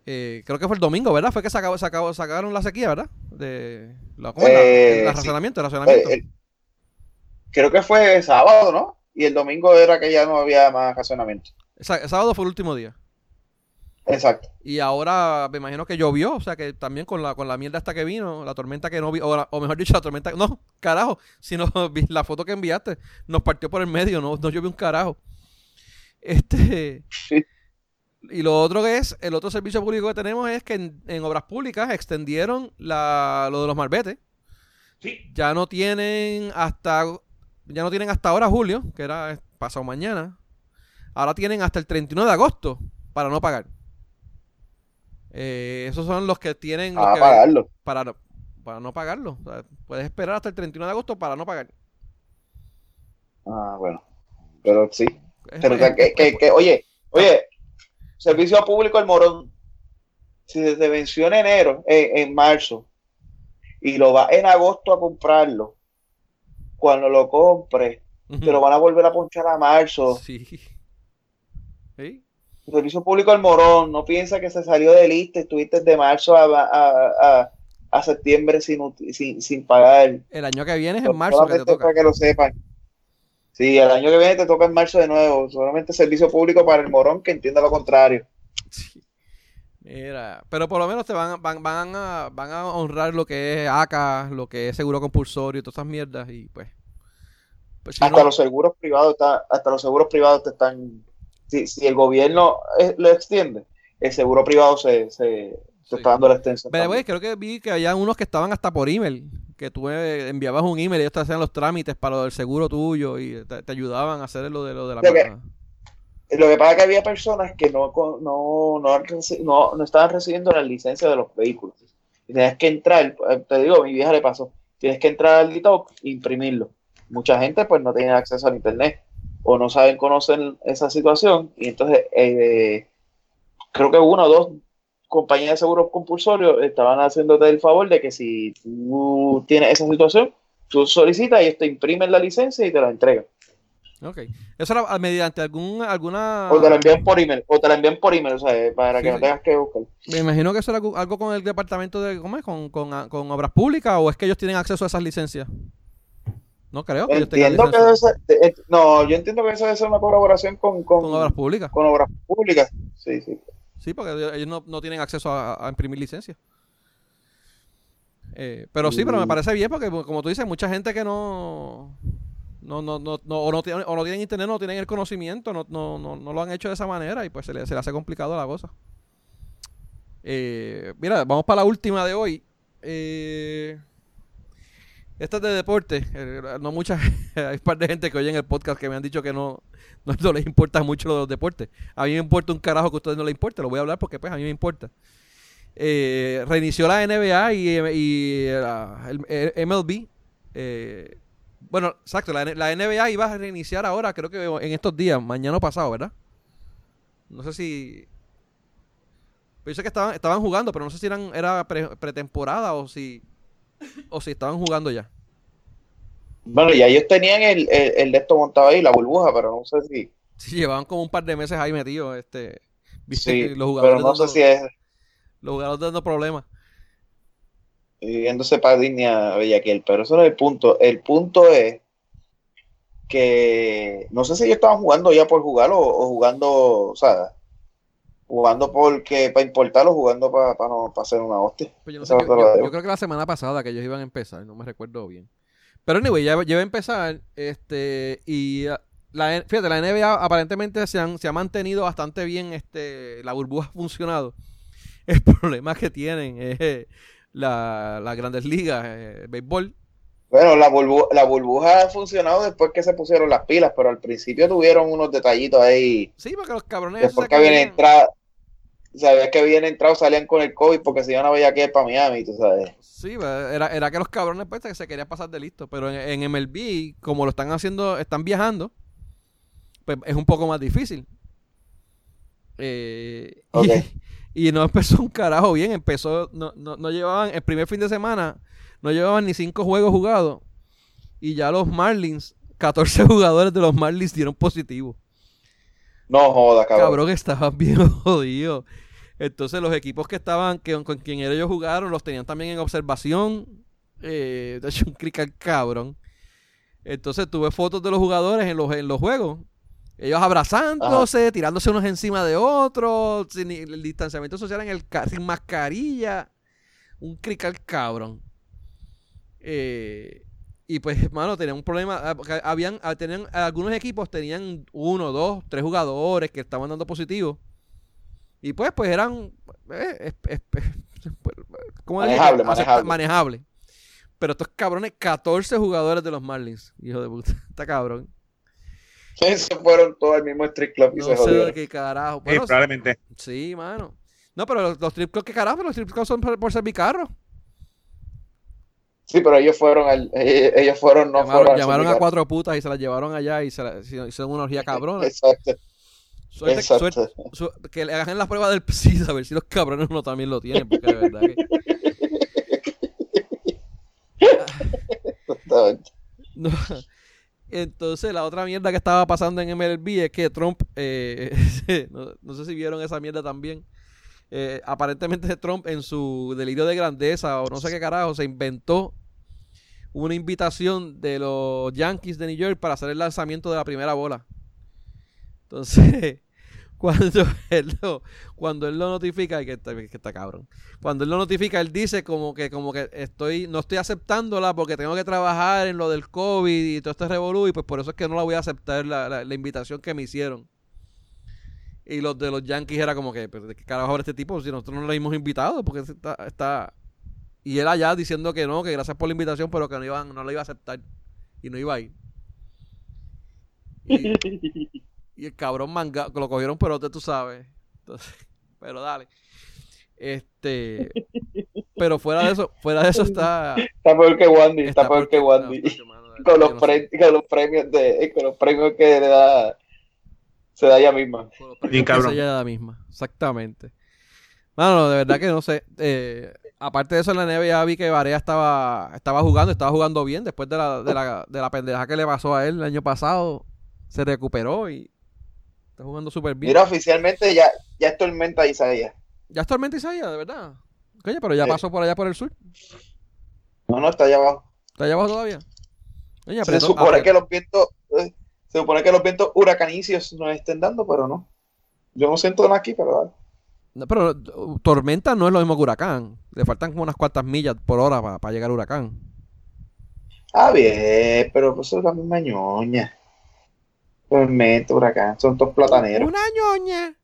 Eh, creo que fue el domingo, ¿verdad? Fue que se acabó- se acabó- sacaron la sequía, ¿verdad? De, la, ¿cómo la- Eh, el sí. racionamiento, el racionamiento. Eh, creo que fue sábado, ¿no? Y el domingo era que ya no había más racionamiento. Esa- el sábado fue el último día. Exacto. Y ahora me imagino que llovió, o sea que también con la, con la mierda hasta que vino, la tormenta que no vi, o, la- o mejor dicho, la tormenta, no, carajo, sino la foto que enviaste nos partió por el medio, no, no llovió un carajo. Este, Sí. y lo otro que es, el otro servicio público que tenemos es que en, en obras públicas extendieron la, lo de los malbetes. Sí. Ya no tienen hasta, ya no tienen hasta ahora julio, que era pasado mañana. Ahora tienen hasta el 31 de agosto para no pagar. Eh, esos son los que tienen los A que- pagarlo. para, no- para no pagarlo. O sea, puedes esperar hasta el 31 de agosto para no pagar. Ah, bueno. Pero sí. Es- Pero que, que, que- que- oye, oye, servicio público el morón. si se venció en enero, en, en marzo, y lo vas en agosto a comprarlo, cuando lo compres, te lo van a volver a ponchar a marzo. Sí. ¿Sí? El servicio público al morón, no piensa que se salió de lista, estuviste de marzo a, a, a, a septiembre sin, sin, sin pagar. El año que viene es en marzo que te toca. para que lo sepan. Sí, el año que viene te toca en marzo de nuevo. Solamente servicio público para el morón que entienda lo contrario. Sí. Mira, pero por lo menos te van, van, van, a, van a honrar lo que es ACA, lo que es seguro compulsorio y todas esas mierdas y pues... pues si hasta no- los seguros privados está- hasta los seguros privados te están si, si el gobierno eh, lo extiende el seguro privado se, se, se Sí. está dando la extensión way, también. creo que vi que había unos que estaban hasta por email, que tú eh, enviabas un email y ellos te hacían los trámites para lo del seguro tuyo y te, te ayudaban a hacer lo de lo de la. Lo que pasa es que había personas que no no, no, no, estaban recibiendo la licencia de los vehículos y tenías que entrar eh, te digo mi vieja le pasó tienes que entrar al DITOC e imprimirlo mucha gente pues no tiene acceso al internet o no saben conocer esa situación y entonces eh, creo que uno o dos compañías de seguros compulsorios estaban haciéndote el favor de que si tú tienes esa situación, tú solicitas y te imprimen la licencia y te la entregan. Ok. Eso era ah, mediante algún, alguna... O te la envían por email, o te la envían por email, o sea, eh, para que Sí. no tengas que buscar. Me imagino que eso era algo, con el departamento de... ¿Cómo es? Con, con, ah, con obras públicas o es que ellos tienen acceso a esas licencias. No creo que ellos tengan Entiendo que licencia debe ser- eh, no, yo entiendo que eso debe ser una colaboración con, con, con obras públicas. con obras públicas. Sí, sí. Sí, porque ellos- no, no tienen acceso a, a imprimir licencia. Eh, pero sí, pero me Mm. parece bien porque, como tú dices, mucha gente que no. No, no, no, no, o, no tienen, o no tienen internet, no tienen el conocimiento, no, no, no, no lo han hecho de esa manera y pues se le, se le hace complicado la cosa. Eh, mira, vamos para la última de hoy. Eh, esta es de deporte. Eh, no mucha, hay un par de gente que oyen el podcast que me han dicho que no, no, les importa mucho los deportes. A mí me importa un carajo que a ustedes no les importe. Lo voy a hablar porque pues a mí me importa. Eh, reinició la NBA y, la- el, el MLB. eh, bueno, exacto, la, la NBA iba a reiniciar ahora, creo que en estos días, mañana o pasado, ¿verdad? No sé si... Yo sé que estaban, estaban jugando, pero no sé si eran, era pre- pretemporada o si, o si estaban jugando ya. Bueno, ya ellos tenían el, el, el de esto montado ahí, la burbuja, pero no sé si. Sí, llevaban como un par de meses ahí metidos, este... Sí, los jugadores pero no sé dando, si es los jugadores dando problemas. Viviéndose para a Bellaquiel, pero eso no es el punto. El punto es que no sé si ellos estaban jugando ya por jugar o, o jugando, o sea, jugando porque para importar o jugando para, para, no, para hacer una hostia. Pues yo, no sé, creo que la semana pasada que ellos iban a empezar, no me recuerdo bien. Pero anyway, ya, ya iba a empezar, este, y ah, la, fíjate, la NBA aparentemente se, han- se ha mantenido bastante bien, este, la burbuja ha funcionado. El problema que tienen es eh, la, las grandes ligas, eh, el béisbol. Bueno, la, burbu- la burbuja ha funcionado después que se pusieron las pilas, pero al principio tuvieron unos detallitos ahí. Sí, porque los cabrones Después que habían entrado, sabías que habían entrado, salían con el COVID porque se iban a Bellaquiel para Miami, tú sabes. Sí, pues, era, era que los cabrones pues, se querían pasar de listo. Pero en, en MLB, como lo están haciendo, están viajando, pues es un poco más difícil. Eh. y, no empezó un carajo bien. Empezó, no, no, no llevaban, el primer fin de semana, no llevaban ni cinco juegos jugados. Y ya los Marlins, 14 jugadores de los Marlins dieron positivo. No joda, cabrón. Cabrón, estaban bien jodidos. Entonces los equipos que estaban, que con quien ellos jugaron, los tenían también en observación. Eh, de hecho, un crical cabrón. Entonces tuve fotos de los jugadores en los, en los juegos. Ellos abrazándose, tirándose unos encima de otros, sin el distanciamiento social en el sin mascarilla. Un crical cabrón. Eh, y pues, hermano, tenían un problema. ah, Habían, ah, tenían, algunos equipos tenían uno, dos, tres jugadores que estaban dando positivo. Y pues, pues eran. eh. Manejable, Acepta- manejable. manejable. Pero estos cabrones, 14 jugadores de los Marlins. Hijo de puta, está cabrón. Se fueron todos al mismo street club y No se sé de jodieron. qué carajo. Sí, Bueno, probablemente. sí, mano. No, pero los, los strip clubs, ¿qué carajo? Los strip clubs son por, por servicarro. Sí, pero ellos fueron al, eh, ellos fueron, no llamaron fueron llamaron a cuatro putas y se las llevaron allá y se la, hicieron una orgía cabrona. Exacto. Suerte, Exacto. suerte- su- que le hagan la prueba del PSI a ver si los cabrones no también lo tienen, porque de verdad que... Exactamente. No. Entonces, la otra mierda que estaba pasando en MLB es que Trump, eh, no, sé si vieron esa mierda también. eh, aparentemente Trump en su delirio de grandeza o no sé qué carajo se inventó una invitación de los Yankees de New York para hacer el lanzamiento de la primera bola. Entonces, cuando él lo, cuando él lo notifica, que está, que está cabrón, cuando él lo notifica, él dice como que, como que estoy, no estoy aceptándola porque tengo que trabajar en lo del COVID y todo este revolú, y pues por eso es que no la voy a aceptar la, la- invitación que me hicieron. Y los de los Yankees era como que, pues, ¿de qué carajo habla este tipo? Si nosotros no le hemos invitado, porque está, está... Y él allá diciendo que no, que gracias por la invitación, pero que no, iban, no la iba a aceptar. Y no iba a ir. Y, y el cabrón manga, que lo cogieron pelote, tú sabes. Entonces, pero dale. Este, pero fuera de eso, fuera de eso está, Está peor que Wandy, está, peor que está Wandy. peor que verdad, con, los no sé. con los premios de, con los premios que le da se da ella misma. Que cabrón. se ella misma, exactamente. Mano, de verdad que no sé. eh, aparte de eso, en la NBA vi que Varea estaba, estaba jugando, estaba jugando bien después de la, de la, de la pendeja que le pasó a él el año pasado. Se recuperó y está jugando súper bien. Mira, oficialmente ya, ya es tormenta Isaías. Ya es tormenta Isaías, de verdad. Coño, pero ya Sí. pasó por allá por el sur. No, no, está allá abajo. ¿Está allá abajo todavía? Coño, Se supone que los vientos, eh, se supone que los vientos huracanicios nos estén dando, pero no. Yo no siento nada aquí, pero dale. No, pero uh, tormenta no es lo mismo que huracán. Le faltan como unas cuantas millas por hora para llegar al huracán. Ah, bien, pero pues eso es la misma ñoña. Tormenta, huracán, son dos plataneros. Una ñoña.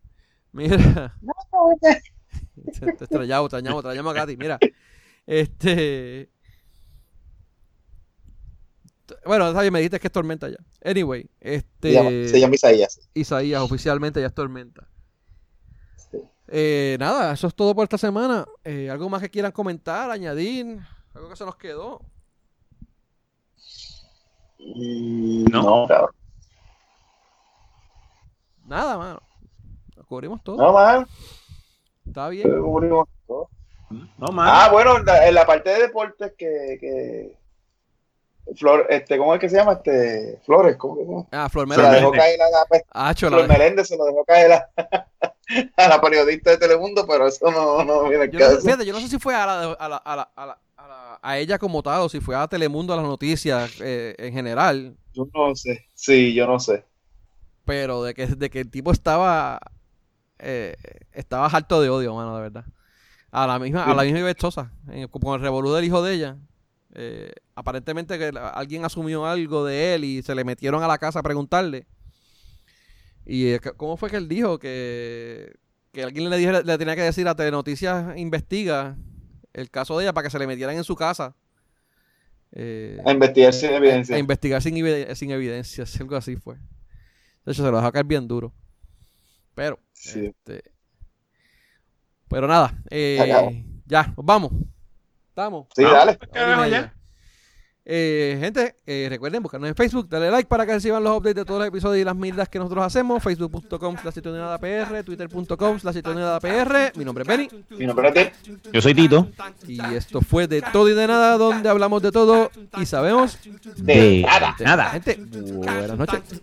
Mira. Te, te estrellamos, extrañamos, extrañamos a Katy. Mira. Este. Bueno, está bien, me dijiste que es tormenta ya. Anyway, Se este. llama, se llama Isaías. Isaías, oficialmente ya es tormenta. Sí. Eh, nada, eso es todo por esta semana. Eh, ¿Algo más que quieran comentar, añadir? ¿Algo que se nos quedó? No. No. Nada, mano. Lo cubrimos todo. No, man. Está bien. cubrimos todo. No más. Ah, bueno, en la, en la parte de deportes que, que Flor, este, ¿cómo es que se llama? Este, Flores, ¿cómo que se llama? Ah, Flor Se la Meléndez. dejó caer a la, pues, Ah, chola. Flor Meléndez se lo dejó caer a, a la periodista de Telemundo, pero eso no, no viene Yo no, caso. fíjate, yo no sé si fue a, la, a, la- a, la- a, la- a la- a ella como tal o si fue a Telemundo a las noticias eh, en general, Yo no sé. Sí, yo no sé. Pero de que, de que el tipo estaba eh, estaba harto de odio, mano, de verdad. A la misma, a la misma en- con el revolú del hijo de ella. eh, aparentemente que alguien asumió algo de él y se le metieron a la casa a preguntarle. Y eh, ¿cómo fue que él dijo que, que alguien le, dijera- le tenía que decir a Telenoticias investiga el caso de ella para que se le metieran en su casa? Eh, A investigar sin evidencia. a investigar sin, sin evidencias, algo así fue. De hecho, se lo dejó caer bien duro. Pero, Sí. este, pero nada, eh, ya, nos vamos. Estamos. Sí, Ah, dale. Eh, gente, eh, recuerden buscarnos en Facebook, dale like para que reciban los updates de todos los episodios y las mierdas que nosotros hacemos. Facebook.com slash PR, Twitter.com slash PR. Mi nombre es Benny Mi nombre es Ted. Yo soy Tito. y esto fue de todo y de nada, donde hablamos de todo y sabemos De nada. Nada. Gente, buenas noches.